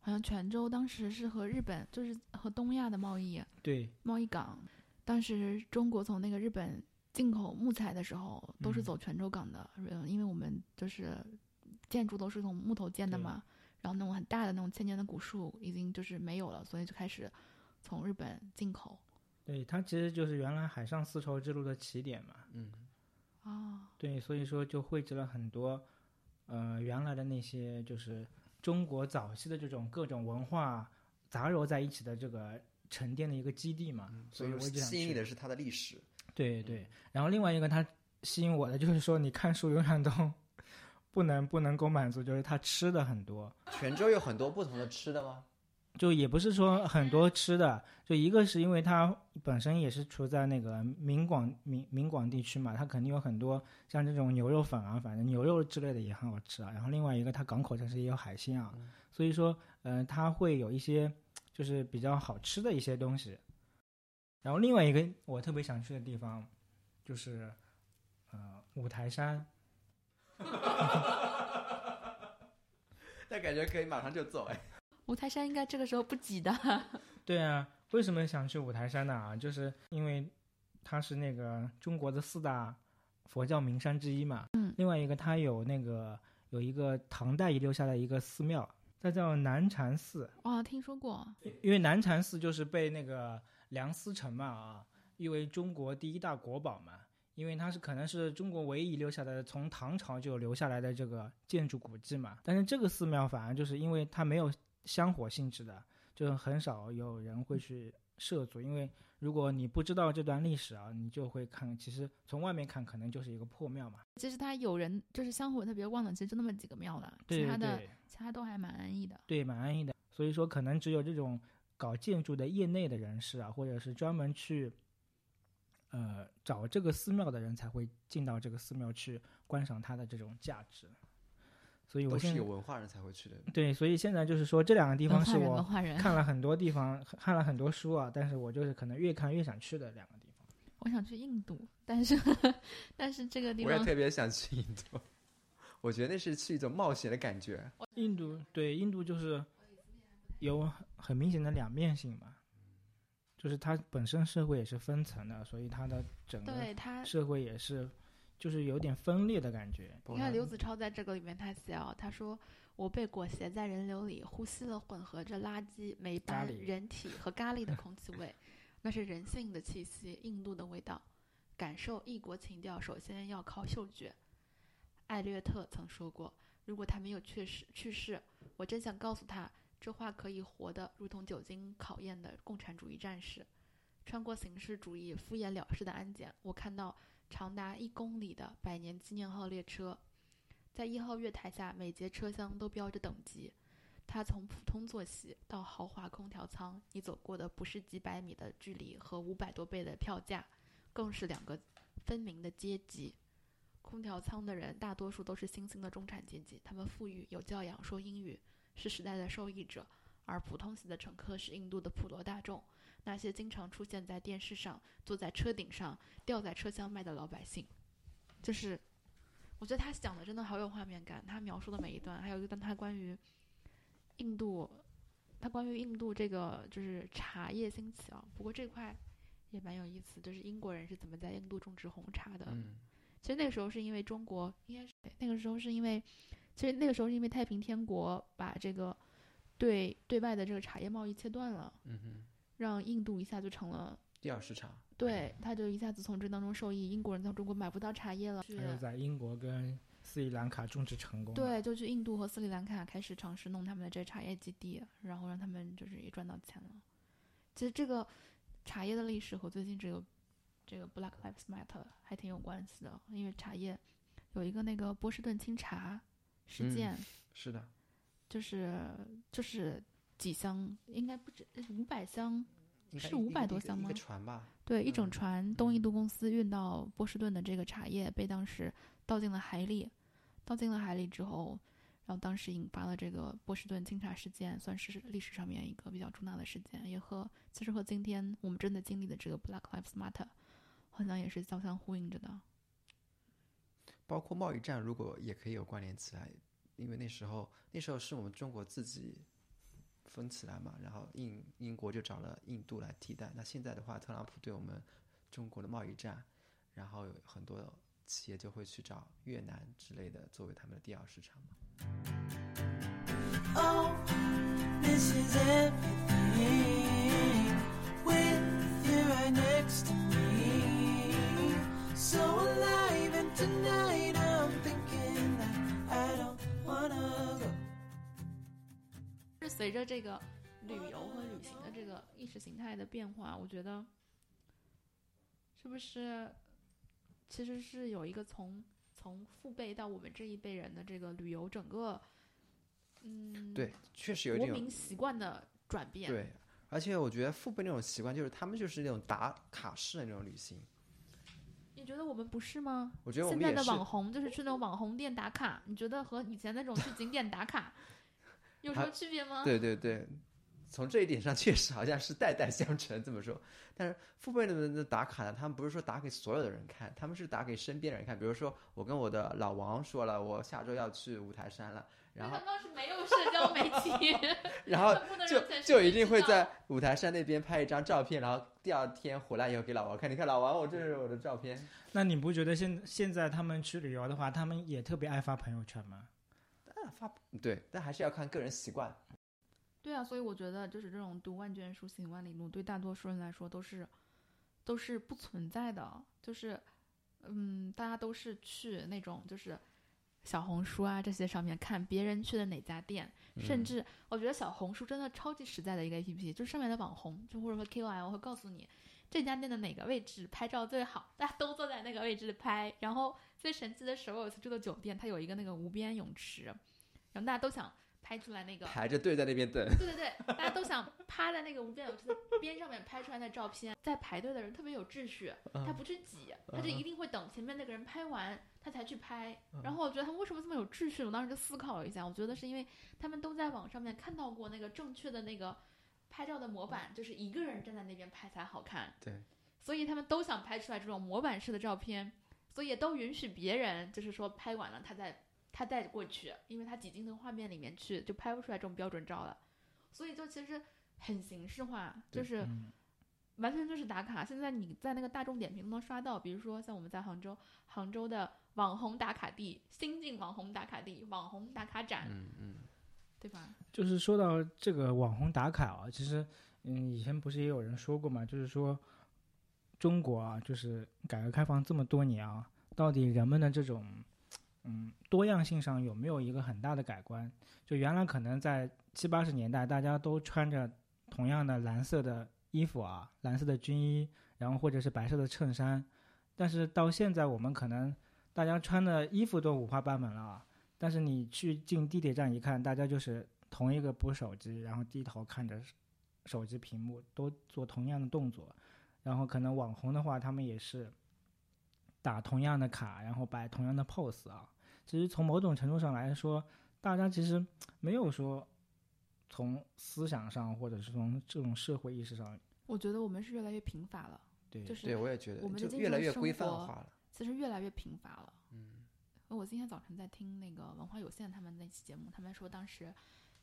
S4: 好像泉州当时是和日本，就是和东亚的贸易
S3: 对
S4: 贸易港。当时中国从那个日本进口木材的时候，都是
S3: 嗯
S4: 走泉州港的，嗯，因为我们就是建筑都是从木头建的嘛，然后那种很大的那种千年的古树已经就是没有了，所以就开始从日本进口。
S3: 对，它其实就是原来海上丝绸之路的起点嘛，
S2: 嗯，
S4: 啊，
S3: 对，所以说就汇集了很多，呃，原来的那些就是中国早期的这种各种文化杂糅在一起的这个沉淀的一个基地嘛。
S2: 所以
S3: 我一直想
S2: 吸引你的是它的历史。
S3: 对对，然后另外一个它吸引我的就是说，你看书永远都不能不能够满足，就是它吃的很多，
S2: 泉州有很多不同的吃的吗？
S3: 就也不是说很多吃的，就一个是因为它本身也是处在那个闽广闽闽广地区嘛，它肯定有很多像这种牛肉粉啊，反正牛肉之类的也很好吃啊。然后另外一个，它港口城市也有海鲜啊，所以说，嗯、它会有一些就是比较好吃的一些东西。然后另外一个我特别想去的地方，就是呃五台山。
S2: 但感觉可以马上就走哎。
S4: 五台山应该这个时候不挤的。
S3: 对啊，为什么想去五台山呢？啊，就是因为它是那个中国的四大佛教名山之一嘛。
S4: 嗯。
S3: 另外一个，它有那个有一个唐代遗留下来一个寺庙，它叫南禅寺。
S4: 哇，听说过。
S3: 因为南禅寺就是被那个梁思成嘛啊誉为中国第一大国宝嘛，因为它是可能是中国唯一遗留下来的从唐朝就留下来的这个建筑古迹嘛。但是这个寺庙反而就是因为它没有香火性质的，就很少有人会去涉足，因为如果你不知道这段历史啊，你就会看，其实从外面看可能就是一个破庙嘛。
S4: 其实它有人就是香火特别旺的，其实就那么几个庙了，其他的。其他都还蛮安逸的。
S3: 对，蛮安逸的。所以说，可能只有这种搞建筑的业内的人士啊，或者是专门去呃找这个寺庙的人，才会进到这个寺庙去观赏它的这种价值。所以我
S2: 都是
S3: 现在
S2: 有文化人才会去的。
S3: 对，所以现在就是说这两个地方是我。看了很多地方，看了很多书啊，但是我就是可能越看越想去的两个地方。
S4: 我想去印度，但是 但是这个地方
S2: 我也特别想去印度，我觉得那是去一种冒险的感觉。
S3: 印度对印度就是有很明显的两面性嘛，就是它本身社会也是分层的，所以它的整个，社会也是就是有点分裂的感觉。
S4: 你看刘子超在这个里面他写哦，他说我被裹挟在人流里，呼吸了混合着垃圾、霉斑、人体和咖喱的 空气味，那是人性的气息，印度的味道。感受异国情调，首先要靠嗅觉。艾略特曾说过，如果他没有去世去世，我真想告诉他，这话可以活得如同久经考验的共产主义战士。穿过形式主义敷衍了事的安检，我看到长达一公里的百年纪念号列车，在一号月台下，每节车厢都标着等级。它从普通坐席到豪华空调舱，你走过的不是几百米的距离和五百多倍的票价，更是两个分明的阶级。空调舱的人大多数都是新兴的中产阶级，他们富裕、有教养、说英语，是时代的受益者；而普通席的乘客是印度的普罗大众，那些经常出现在电视上、坐在车顶上、吊在车厢外的老百姓。就是，我觉得他讲的真的好有画面感，他描述的每一段，还有一段他关于印度，他关于印度这个就是茶叶兴起啊，不过这块也蛮有意思，就是英国人是怎么在印度种植红茶的。
S2: 嗯，
S4: 其实那个时候是因为中国应该是那个时候是因为，其实那个时候是因为太平天国把这个对对外的这个茶叶贸易切断了，
S2: 嗯哼，
S4: 让印度一下就成了。
S2: 第二市场。
S4: 对，他就一下子从这当中受益，英国人在中国买不到茶叶了，
S3: 还有在英国跟斯里兰卡种植成功。，
S4: 对，就去印度和斯里兰卡开始尝试弄他们的这茶叶基地，然后让他们就是也赚到钱了。其实这个茶叶的历史和最近这个这个 Black Lives Matter 还挺有关系的，因为茶叶有一个那个波士顿清茶事
S2: 嗯
S4: 件，
S2: 是的，
S4: 就是就是几箱，应该不止五百箱，是
S2: 应该一
S4: 500
S2: 一个一个
S4: 多箱吗
S2: 船吧？
S4: 对，一整
S2: 嗯
S4: 船东印度公司运到波士顿的这个茶叶被当时倒进了海里，倒进了海里之后，然后当时引发了这个波士顿清茶事件，算是历史上面一个比较重大的事件，也和其实和今天我们真的经历的这个 Black Lives Matter 好像也是交相呼应着的。
S2: 包括贸易战，如果也可以有关联起来，因为那时候那时候是我们中国自己分起来嘛，然后英英国就找了印度来替代。那现在的话，特朗普对我们中国的贸易战，然后有很多企业就会去找越南之类的作为他们的第二市场嘛。
S1: So
S4: 随着这个旅游和旅行的这个意识形态的变化，我觉得是不是其实是有一个从从父辈到我们这一辈人的这个旅游整个嗯
S2: 对，确实有一
S4: 国民习惯的转变。
S2: 对，而且我觉得父辈那种习惯，就是他们就是那种打卡式的那种旅行。
S4: 你觉得我们不是吗？
S2: 我觉得我
S4: 现在的网红就是去那种网红店打卡，你觉得和以前那种去景点打卡有什么区别吗？
S2: 对对对，从这一点上确实好像是代代相承这么说。但是父辈的人的打卡呢，他们不是说打给所有的人看，他们是打给身边的人看。比如说，我跟我的老王说了，我下周要去五台山了，然后
S4: 刚刚是没有社交媒体，
S2: 然后
S4: 不能
S2: 就就一定会在五台山那边拍一张照片，然后第二天回来以后给老王看，你看老王，我这是我的照片。
S3: 那你不觉得现现在他们去旅游的话，他们也特别爱发朋友圈吗？
S2: 但发对，但还是要看个人习惯。
S4: 对啊，所以我觉得就是这种读万卷书行万里路，对大多数人来说都是都是不存在的。就是，嗯，大家都是去那种就是小红书啊这些上面看别人去的哪家店，甚
S2: 嗯
S4: 至我觉得小红书真的超级实在的一个 APP，就是上面的网红就或者说 KOL 会告诉你这家店的哪个位置拍照最好，大家都坐在那个位置拍。然后最神奇的是，我有一次住的酒店，它有一个那个无边泳池，然后大家都想拍出来那个
S2: 排着队在那边等，
S4: 对对对，大家都想趴在那个无边泳池的边上面拍出来的照片。在排队的人特别有秩序，他不去挤，他就一定会等前面那个人拍完，他才去拍。然后我觉得他们为什么这么有秩序？我当时就思考了一下，我觉得是因为他们都在网上面看到过那个正确的那个拍照的模板，就是一个人站在那边拍才好看。
S2: 对，
S4: 所以他们都想拍出来这种模板式的照片，所以也都允许别人，就是说拍完了他再他带过去，因为他挤进那个画面里面去，就拍不出来这种标准照了。所以就其实很形式化，就是
S3: 嗯，
S4: 完全就是打卡。现在你在那个大众点评都能刷到，比如说像我们在杭州，杭州的网红打卡地、新晋网红打卡地、网红打卡展，
S2: 嗯嗯，
S4: 对吧？
S3: 就是说到这个网红打卡啊，其实嗯，以前不是也有人说过嘛，就是说中国啊，就是改革开放这么多年啊，到底人们的这种嗯多样性上有没有一个很大的改观？就原来可能在七八十年代，大家都穿着同样的蓝色的衣服啊，蓝色的军衣，然后或者是白色的衬衫，但是到现在我们可能大家穿的衣服都五花八门了啊。但是你去进地铁站一看，大家就是同一个拨手机，然后低头看着手手机屏幕，都做同样的动作。然后可能网红的话，他们也是打同样的卡，然后摆同样的 pose 啊。其实从某种程度上来说，大家其实没有说从思想上，或者是从这种社会意识上，
S4: 我觉得我们是越来越贫乏了，
S3: 对，
S4: 就是
S2: 对我也觉得
S4: 我们的
S2: 就越来越规范化了。
S4: 其实越来越贫乏了。
S2: 嗯，
S4: 我今天早晨在听那个文化有限他们那期节目，他们说当时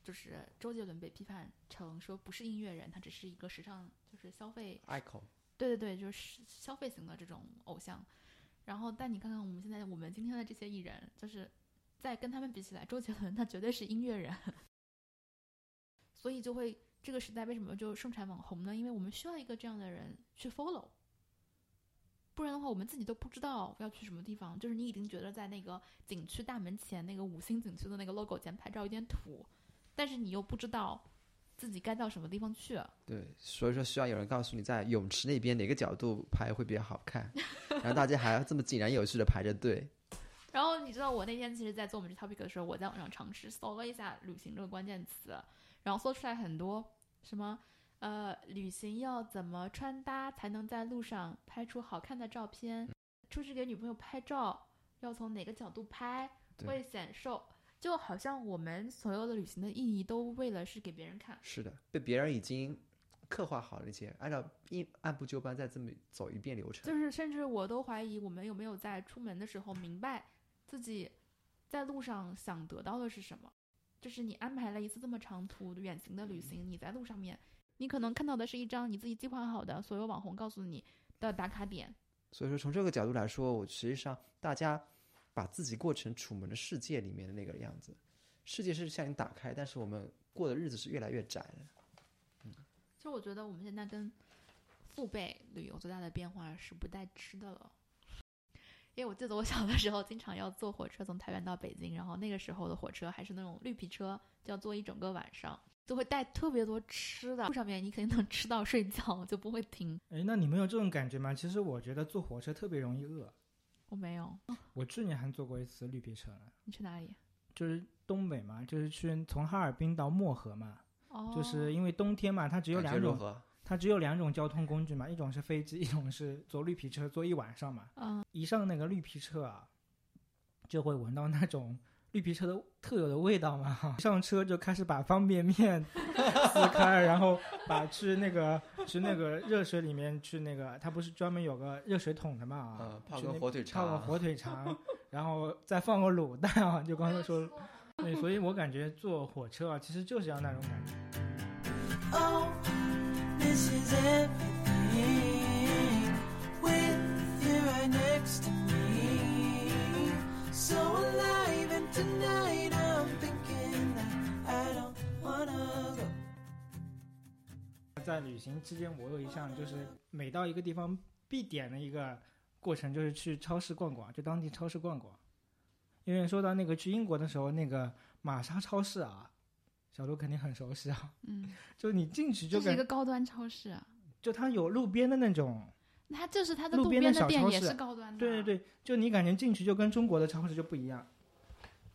S4: 就是周杰伦被批判成说不是音乐人，他只是一个时尚就是消费
S2: ，icon
S4: 对对对，就是消费型的这种偶像。然后，但你看看我们现在我们今天的这些艺人，就是在跟他们比起来，周杰伦他绝对是音乐人，所以就会这个时代为什么就盛产网红呢？因为我们需要一个这样的人去 follow。不然的话，我们自己都不知道要去什么地方。就是你已经觉得在那个景区大门前那个五星景区的那个 logo 前拍照有点土，但是你又不知道自己该到什么地方去。
S2: 对，所以说需要有人告诉你在泳池那边哪个角度拍会比较好看，然后大家还要这么井然有序的排着队。
S4: 然后你知道我那天其实，在做我们这 topic 的时候，我在网上尝试搜了一下“旅行”这个关键词，然后搜出来很多什么呃，旅行要怎么穿搭才能在路上拍出好看的照片？出去给女朋友拍照要从哪个角度拍会显瘦？就好像我们所有的旅行的意义都为了是给别人看。
S2: 是的，被别人已经刻画好了一些，按照一按部就班再这么走一遍流程。
S4: 就是甚至我都怀疑我们有没有在出门的时候明白自己在路上想得到的是什么。就是你安排了一次这么长途远行的旅行，你在路上面，你可能看到的是一张你自己计划好的所有网红告诉你的打卡点。
S2: 所以说，从这个角度来说，我实际上大家把自己过成楚门的世界里面的那个样子，世界是向你打开，但是我们过的日子是越来越窄的。
S4: 其实我觉得我们现在跟父辈旅游最大的变化是不带吃的了。因为我记得我小的时候经常要坐火车从太原到北京，然后那个时候的火车还是那种绿皮车，就要坐一整个晚上，就会带特别多吃的，路上面你肯定能吃到睡觉，就不会停。
S3: 哎，那你们有这种感觉吗？其实我觉得坐火车特别容易饿。
S4: 我没有，
S3: 我去年还坐过一次绿皮车呢，
S4: 你去哪里？
S3: 就是东北嘛，就是去从哈尔滨到漠河嘛，
S4: 哦，
S3: 就是因为冬天嘛，它只有两种，它只有两种交通工具嘛，一种是飞机，一种是坐绿皮车，坐一晚上嘛。
S4: 嗯，
S3: 一上那个绿皮车啊，就会闻到那种绿皮车的特有的味道嘛。上车就开始把方便面撕开，然后把去那个 去那个热水里面去那个，它不是专门有个热水桶的嘛？
S2: 啊，泡个火腿肠，
S3: 泡个火腿肠，然后再放个卤蛋啊，就刚才说。对，所以我感觉坐火车啊，其实就是要那种感觉。
S1: Oh, this is everything with you right next to me.
S3: 在旅行期间，我有一项就是每到一个地方必点的一个过程，就是去超市逛逛，就当地超市逛逛。因为说到那个去英国的时候，那个玛莎超市啊，小鹿肯定很熟悉啊。
S4: 嗯，
S3: 就你进去就
S4: 这是一，个高端超市啊，
S3: 就它有路边的那种，
S4: 它就是它的
S3: 路边的小超市
S4: 也是高端的。
S3: 对对，对，就你感觉进去就跟中国的超市就不一样。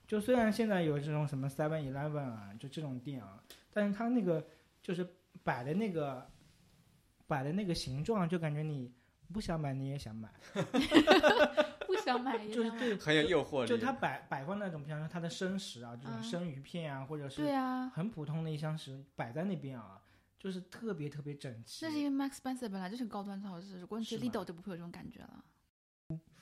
S3: 就虽然现在有这种什么 Seven Eleven 啊，就这种店啊，但是它那个就是摆的那个摆的那个形状，就感觉你不想买你也想买
S4: 不想买也想买。
S3: 就是对，
S2: 很有诱惑力。
S3: 就它摆摆放那种，比方说它的生食啊，这种
S4: 嗯
S3: 生鱼片啊，或者是
S4: 对啊，
S3: 很普通的一箱食摆在那边啊，就是特别特别整齐。
S4: 那是因为 Max Spencer 本来就是高端超市，如果你去 Lidl 就不会有这种感觉了。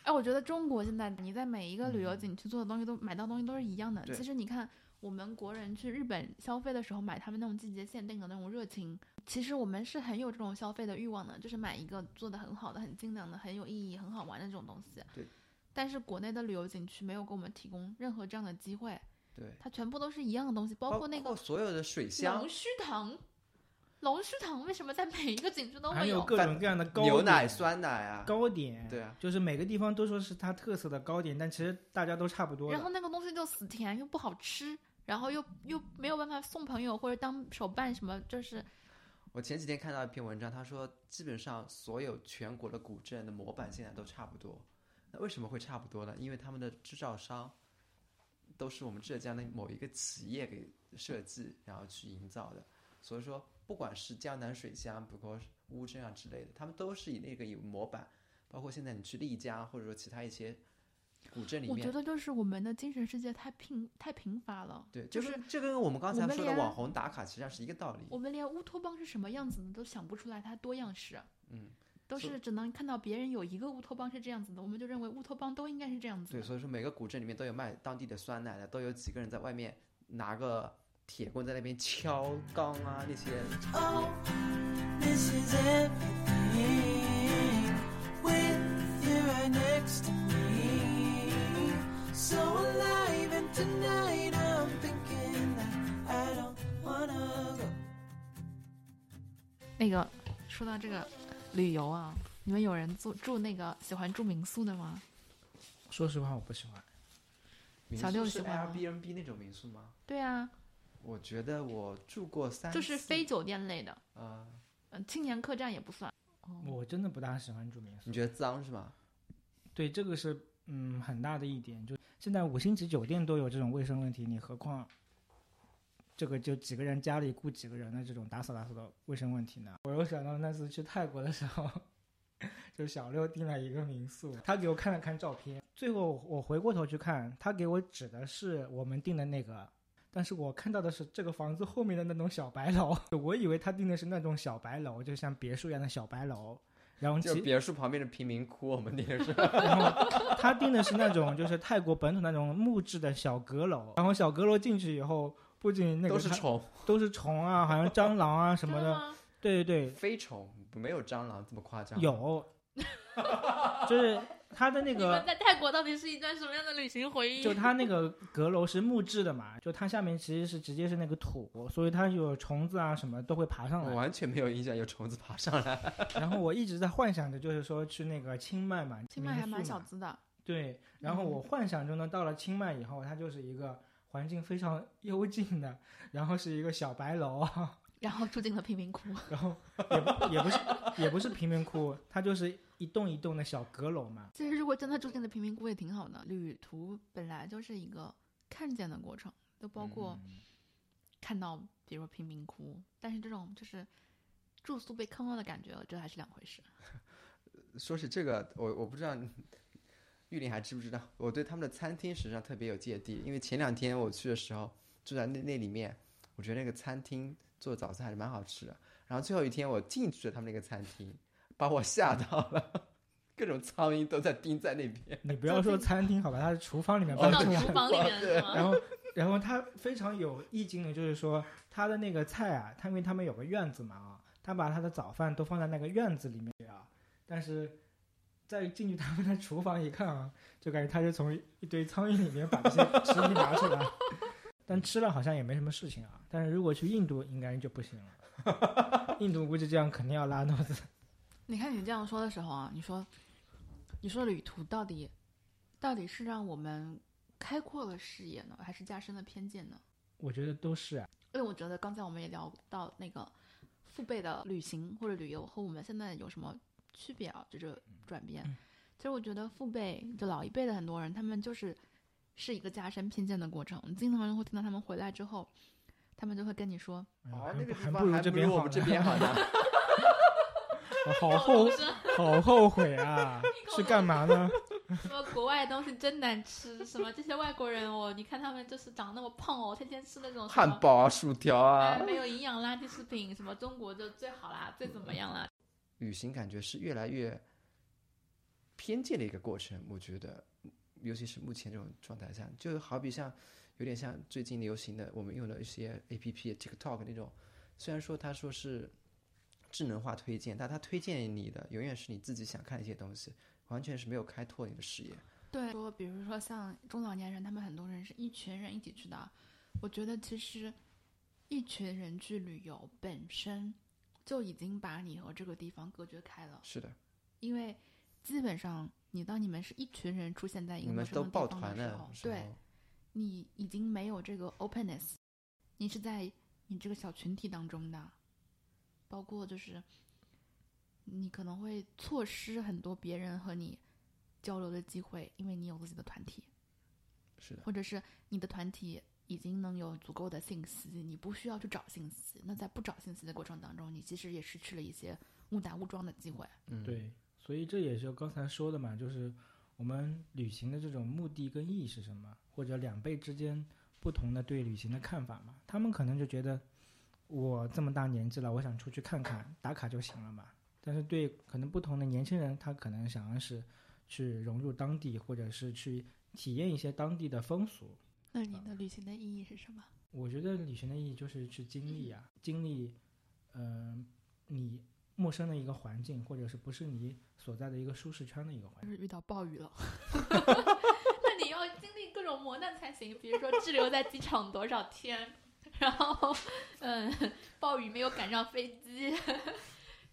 S4: 哎，我觉得中国现在你在每一个旅游景区做的东西都买到东西都是一样的。其实你看，我们国人去日本消费的时候买他们那种季节限定的那种热情，其实我们是很有这种消费的欲望的，就是买一个做的很好的、很精良的、很有意义、很好玩的这种东西。
S2: 对。
S4: 但是国内的旅游景区没有给我们提供任何这样的机会，
S2: 对，
S4: 它全部都是一样的东西，包括那个
S2: 所有的水箱
S4: 龙、须糖。龙须糖为什么在每一个景区都会
S3: 还有各种各样的糕
S2: 牛奶、酸奶啊，
S3: 糕点，
S2: 对啊，
S3: 就是每个地方都说是它特色的糕点，但其实大家都差不多。
S4: 然后那个东西就死甜又不好吃，然后又又没有办法送朋友或者当手办什么，就是
S2: 我前几天看到一篇文章，他说基本上所有全国的古镇的模板现在都差不多。那为什么会差不多呢？因为他们的制造商都是我们浙江的某一个企业给设计，然后去营造的。所以说，不管是江南水乡，包括乌镇啊之类的，他们都是以那个有模板。包括现在你去丽江，或者说其他一些古镇里面，
S4: 我觉得就是我们的精神世界太贫太贫乏了。
S2: 对，
S4: 就
S2: 就是是这跟我们刚才说的网红打卡实际上是一个道理。
S4: 我们连乌托邦是什么样子的都想不出来，它多样式，
S2: 嗯，
S4: 都是只能看到别人有一个乌托邦是这样子的，我们就认为乌托邦都应该是这样子
S2: 对，所以说每个古镇里面都有卖当地的酸奶的，都有几个人在外面拿个铁棍在那边敲缸啊那些。
S1: Oh, this is everything with you right next to me. So alive, and tonight I'm thinking that I don't wanna go.
S4: 那个说到这个旅游啊，你们有人住住那个喜欢住民宿的吗？
S3: 说实话，我不喜欢。
S4: 小六喜欢
S2: Airbnb 那种民宿吗？
S4: 对啊，
S2: 我觉得我住过三，
S4: 就是非酒店类的，
S2: 啊、
S4: 嗯、青年客栈也不算。哦
S3: 我真的不大喜欢住民宿
S2: 你。觉得脏是吗？
S3: 对，这个是嗯很大的一点，就现在五星级酒店都有这种卫生问题，你何况这个就几个人家里雇几个人的这种打扫打扫的卫生问题呢？我又想到那次去泰国的时候，就小六订了一个民宿，他给我看了看照片，最后我回过头去看，他给我指的是我们订的那个。但是我看到的是这个房子后面的那栋小白楼，我以为他订的是那种小白楼，就像别墅一样的小白楼。然后其
S2: 就别墅旁边的贫民窟，我们那个是
S3: 然后他订的是那种就是泰国本土那种木质的小阁楼，然后小阁楼进去以后，不仅那个
S2: 都是虫，
S3: 都是虫啊，好像蟑螂啊什么的。
S4: 对？
S3: 对对
S2: 飞虫，没有蟑螂这么夸张。
S3: 对，有，就是他的那
S4: 你
S3: 个
S4: 们在泰国到底是一段什么样的旅行回忆？
S3: 就它那个阁楼是木质的嘛，就它下面其实是直接是那个土，所以它有虫子啊什么都会爬上来。
S2: 我完全没有印象有虫子爬上来。
S3: 然后我一直在幻想着，就是说去那个清迈嘛，
S4: 清迈还蛮小资的，
S3: 对，然后我幻想中呢，到了清迈以后，它就是一个环境非常幽静的，然后是一个小白楼，
S4: 然后住进了贫民窟。
S3: 然后也不也不是也不是贫民窟，它就是一栋一栋的小阁楼嘛。
S4: 其实如果真的住进了贫民窟也挺好的。旅途本来就是一个看见的过程，就包括
S3: 嗯
S4: 看到比如说贫民窟，但是这种就是住宿被坑了的感觉，这还是两回事。
S2: 说起这个，我我不知道玉林还知不知道，我对他们的餐厅实际上特别有芥蒂，因为前两天我去的时候住在那那里面，我觉得那个餐厅做早餐还是蛮好吃的。然后最后一天我进去了他们那个餐厅，把我吓到了，各种苍蝇都在盯在那边。
S3: 你不要说餐厅好吧，它是厨房里面
S2: 哦
S3: 搬出来的。
S4: 厨房里面？
S3: 然后，然后它非常有意境的，就是说它的那个菜啊，它因为他们有个院子嘛啊，他把他的早饭都放在那个院子里面啊，但是再进去他们的厨房一看啊，就感觉他是从一堆苍蝇里面把这些食品拿出来，但吃了好像也没什么事情啊。但是如果去印度，应该就不行了，印度估计这样肯定要拉肚子。
S4: 你看你这样说的时候啊，你说，你说旅途到底，到底是让我们开阔了视野呢，还是加深了偏见呢？
S3: 我觉得都是啊，
S4: 因为我觉得刚才我们也聊到那个父辈的旅行或者旅游和我们现在有什么区别啊？就是转变。
S3: 嗯
S4: 其实我觉得父辈就老一辈的很多人，他们就是是一个加深偏见的过程。你经常会听到他们回来之后，他们就会跟你说，
S2: 哦，
S3: 哎
S2: 那个地方还不
S3: 如
S2: 我们这边好呢。
S3: 我好后 好后悔啊！是干嘛呢？
S4: 说国外的东西真难吃，什么这些外国人哦，你看他们就是长那么胖哦，天天吃那种
S2: 汉堡啊，薯条啊
S4: 哎，，没有营养垃圾食品，什么中国就最好啦，最怎么样啦？
S2: 旅行感觉是越来越偏见的一个过程，我觉得，尤其是目前这种状态下，就好比像有点像最近流行的我们用的一些 A P P TikTok 那种，虽然说他说是智能化推荐，但他推荐你的永远是你自己想看的一些东西，完全是没有开拓你的视野。
S4: 对，说比如说像中老年人，他们很多人是一群人一起去的啊。我觉得其实一群人去旅游本身就已经把你和这个地方隔绝开了，
S2: 是的，
S4: 因为基本上你当你们是一群人出现在一
S2: 你
S4: 个陌生的地
S2: 们都抱
S4: 方的时候对，你已经没有这个 openness，你是在你这个小群体当中的，包括就是你可能会错失很多别人和你交流的机会，因为你有自己的团体，
S2: 是的，
S4: 或者是你的团体已经能有足够的信息，你不需要去找信息。那在不找信息的过程当中，你其实也失去了一些误打误撞的机会。
S2: 嗯，
S3: 对，所以这也是刚才说的嘛，就是我们旅行的这种目的跟意义是什么，或者两辈之间不同的对旅行的看法嘛。他们可能就觉得我这么大年纪了，我想出去看看，打卡就行了嘛。但是对可能不同的年轻人，他可能想要是去融入当地，或者是去体验一些当地的风俗。
S4: 那你的旅行的意义是什么？
S3: 我觉得旅行的意义就是去经历啊，经历，嗯、你陌生的一个环境，或者是不是你所在的一个舒适圈的一个环境。
S4: 就是遇到暴雨了，那你要经历各种磨难才行。比如说滞留在机场多少天，然后嗯，暴雨没有赶上飞机，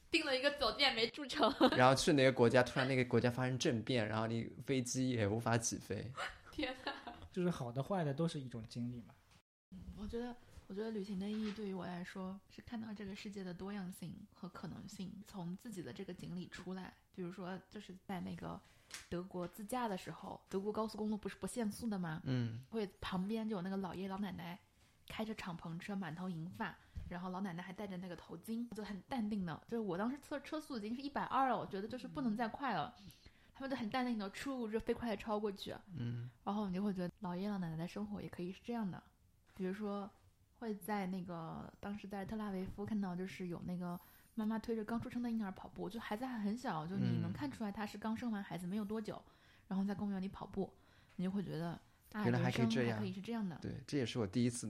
S4: 订了一个酒店没住成。
S2: 然后去哪个国家，突然那个国家发生政变，然后你飞机也无法起飞。
S4: 天呐，
S3: 就是好的坏的都是一种经历嘛。
S4: 我觉得，我我觉得旅行的意义对于我来说是看到这个世界的多样性和可能性，从自己的这个井里出来。比如说，就是在那个德国自驾的时候，德国高速公路不是不限速的吗？
S2: 嗯，
S4: 会旁边就有那个老爷老奶奶开着敞篷车，满头银发，然后老奶奶还戴着那个头巾，就很淡定的。就是我当时测车速已经是一百二了，我觉得就是不能再快了。他们就很淡定的出就飞快的超过去，
S2: 嗯，
S4: 然后你就会觉得老爷老奶奶的生活也可以是这样的，比如说会在那个当时在特拉维夫看到就是有那个妈妈推着刚出生的婴儿跑步，就孩子还很小，就你能
S2: 嗯
S4: 看出来他是刚生完孩子没有多久，然后在公园里跑步，你就会觉得啊，
S2: 原来还
S4: 人
S2: 可以这样
S4: 生还可以是这样的，
S2: 对，这也是我第一次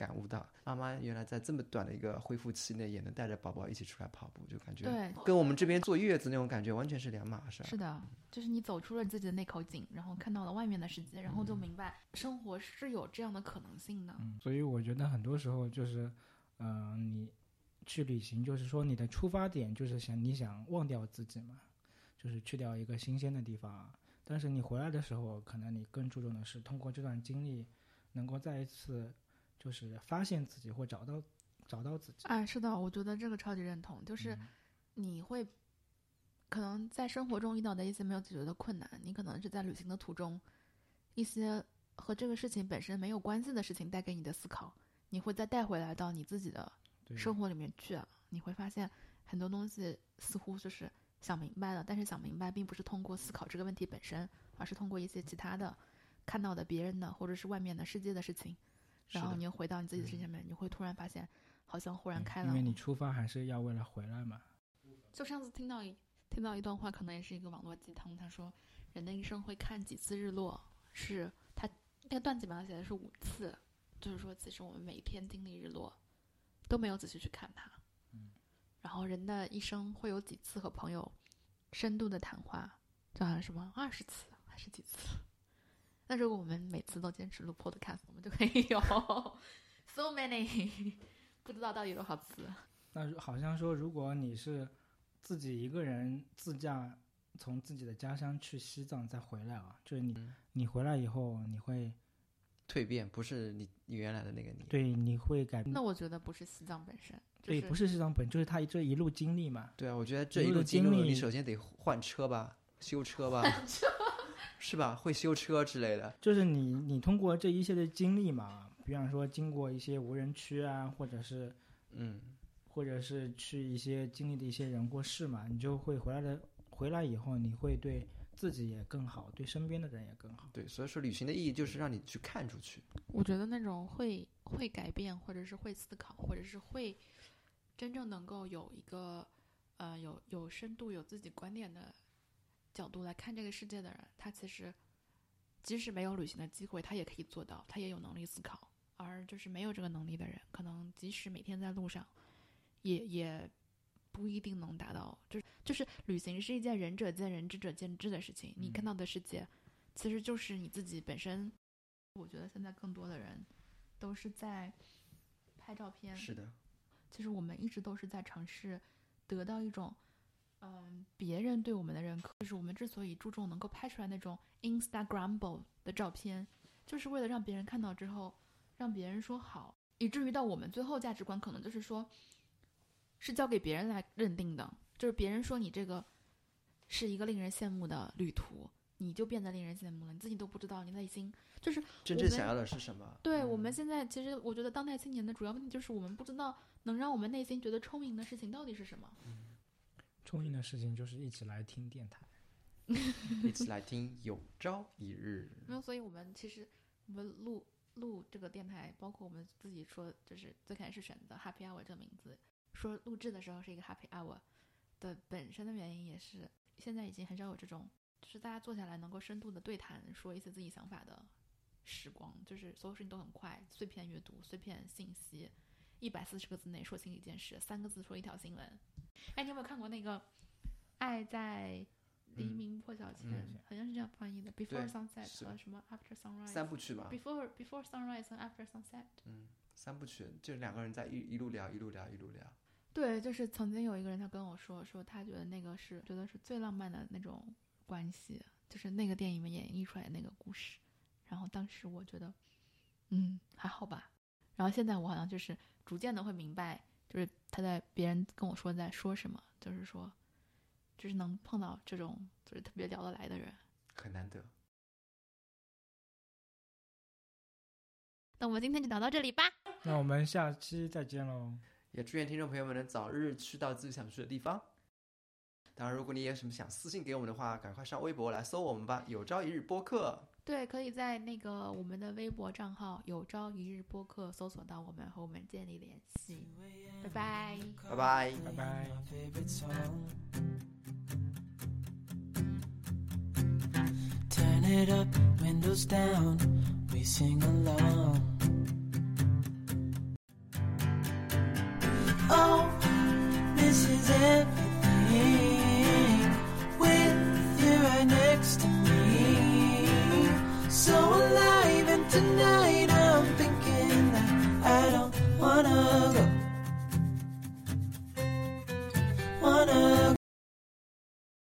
S2: 感悟到，妈妈原来在这么短的一个恢复期内，也能带着宝宝一起出来跑步，就感觉
S4: 对，
S2: 跟我们这边坐月子那种感觉完全是两码事儿。
S4: 是的，就是你走出了自己的那口井，然后看到了外面的世界，然后就明白生活是有这样的可能性的。
S3: 嗯，所以我觉得很多时候就是，嗯、你去旅行，就是说你的出发点就是想你想忘掉自己嘛，就是去掉一个新鲜的地方啊。但是你回来的时候，可能你更注重的是通过这段经历，能够再一次就是发现自己或找到找到自己。
S4: 哎，是的，我觉得这个超级认同，就是
S3: 嗯。
S4: 你会可能在生活中遇到的一些没有解决的困难，你可能是在旅行的途中，一些和这个事情本身没有关系的事情带给你的思考，你会再带回来到你自己的生活里面去啊，你会发现很多东西似乎就是想明白了，但是想明白并不是通过思考这个问题本身，而是通过一些其他的看到的别人的或者是外面的世界的事情，然后你又回到你自己的世界里面，你会突然发现好像忽然
S3: 嗯
S4: 开朗。
S3: 因为你出发还是要为了回来嘛。
S4: 就上次听到一听到一段话，可能也是一个网络鸡汤。他说，人的一生会看几次日落，是他那个段子里面写的是五次，就是说，其实我们每一天经历日落，都没有仔细去看它。
S3: 嗯。
S4: 然后人的一生会有几次和朋友深度的谈话，就好像什么二十次还是几次？那如果我们每次都坚持录 podcast，我们就可以有 so many，不知道到底有多少次。
S3: 那如好像说，如果你是自己一个人自驾从自己的家乡去西藏再回来啊，就是你、
S2: 嗯
S3: 你回来以后，你会
S2: 蜕变不是你你原来的那个你。
S3: 对你会改变
S4: 那我觉得不是西藏本身，就
S3: 对，不是西藏本，就是他这一路经历嘛。
S2: 对啊，我觉得这一
S3: 路，
S2: 经
S3: 历
S2: 你首先得换车吧，修车吧，是吧？会修车之类的。
S3: 就是你你通过这一些的经历嘛，比方说经过一些无人区啊，或者是
S2: 嗯，
S3: 或者是去一些经历的一些人或事嘛，你就会回来的。回来以后，你会对自己也更好，对身边的人也更好。
S2: 对，所以说旅行的意义就是让你去看出去。
S4: 我觉得那种会会改变，或者是会思考，或者是会真正能够有一个呃有有深度、有自己观点的角度来看这个世界的人，他其实即使没有旅行的机会，他也可以做到，他也有能力思考。而就是没有这个能力的人，可能即使每天在路上，也也不一定能达到。就是就是旅行是一件仁者见仁，智者见智的事情。你看到的世界，其实就是你自己本身。我觉得现在更多的人都是在拍照片，
S2: 是的，
S4: 其实我们一直都是在尝试得到一种，嗯，别人对我们的认可。就是我们之所以注重能够拍出来那种 Instagramable 的照片，就是为了让别人看到之后，让别人说好，以至于到我们最后价值观可能就是说，是交给别人来认定的，就是别人说你这个是一个令人羡慕的旅途，你就变得令人羡慕了，你自己都不知道你内心就是
S2: 真正想要的是什么？
S4: 对、
S2: 嗯
S4: 我们现在，其实我觉得当代青年的主要问题就是我们不知道能让我们内心觉得充盈的事情到底是什么。
S3: 充盈的事情就是一起来听电台。
S2: 一起来听，有朝一日。
S4: 没有，所以我们其实我们录录这个电台，包括我们自己说，就是最开始选择 Happy Hour 这个名字，说录制的时候是一个 Happy Hour 的本身的原因，也是现在已经很少有这种，就是大家坐下来能够深度的对谈，说一些自己想法的时光，就是所有事情都很快，碎片阅读，碎片信息，一百四十个字内说清一件事，三个字说一条新闻。哎，你有没有看过那个《爱在黎
S2: 嗯
S4: 明破晓前》
S2: 嗯
S4: 好像是这样翻译的，Before Sunset 和什么 After Sunrise。
S2: 三部曲嘛
S4: ，Before Before Sunrise 和 After Sunset。
S2: 嗯，三部曲就是两个人在一一路聊，一路聊，一路聊。
S4: 对，就是曾经有一个人他跟我说，说他觉得那个是觉得是最浪漫的那种关系，就是那个电影里面演绎出来的那个故事。然后当时我觉得，嗯，还好吧。然后现在我好像就是逐渐的会明白，就是他在别人跟我说在说什么，就是说，就是能碰到这种就是特别聊得来的人。
S2: 很难得。
S4: 那我们今天就聊到这里吧。
S3: 那我们下期再见喽。
S2: 也祝愿听众朋友们能早日去到自己想去的地方。当然，如果你有什么想私信给我们的话，赶快上微博来搜我们吧，有朝一日播客。
S4: 对，可以在那个我们的微博账号“有朝一日播客”搜索到我们，和我们建立联系。拜拜。
S2: 拜拜。
S3: 拜拜。
S1: my favorite song. Turn it up, windows down, we sing along. Oh, this is everything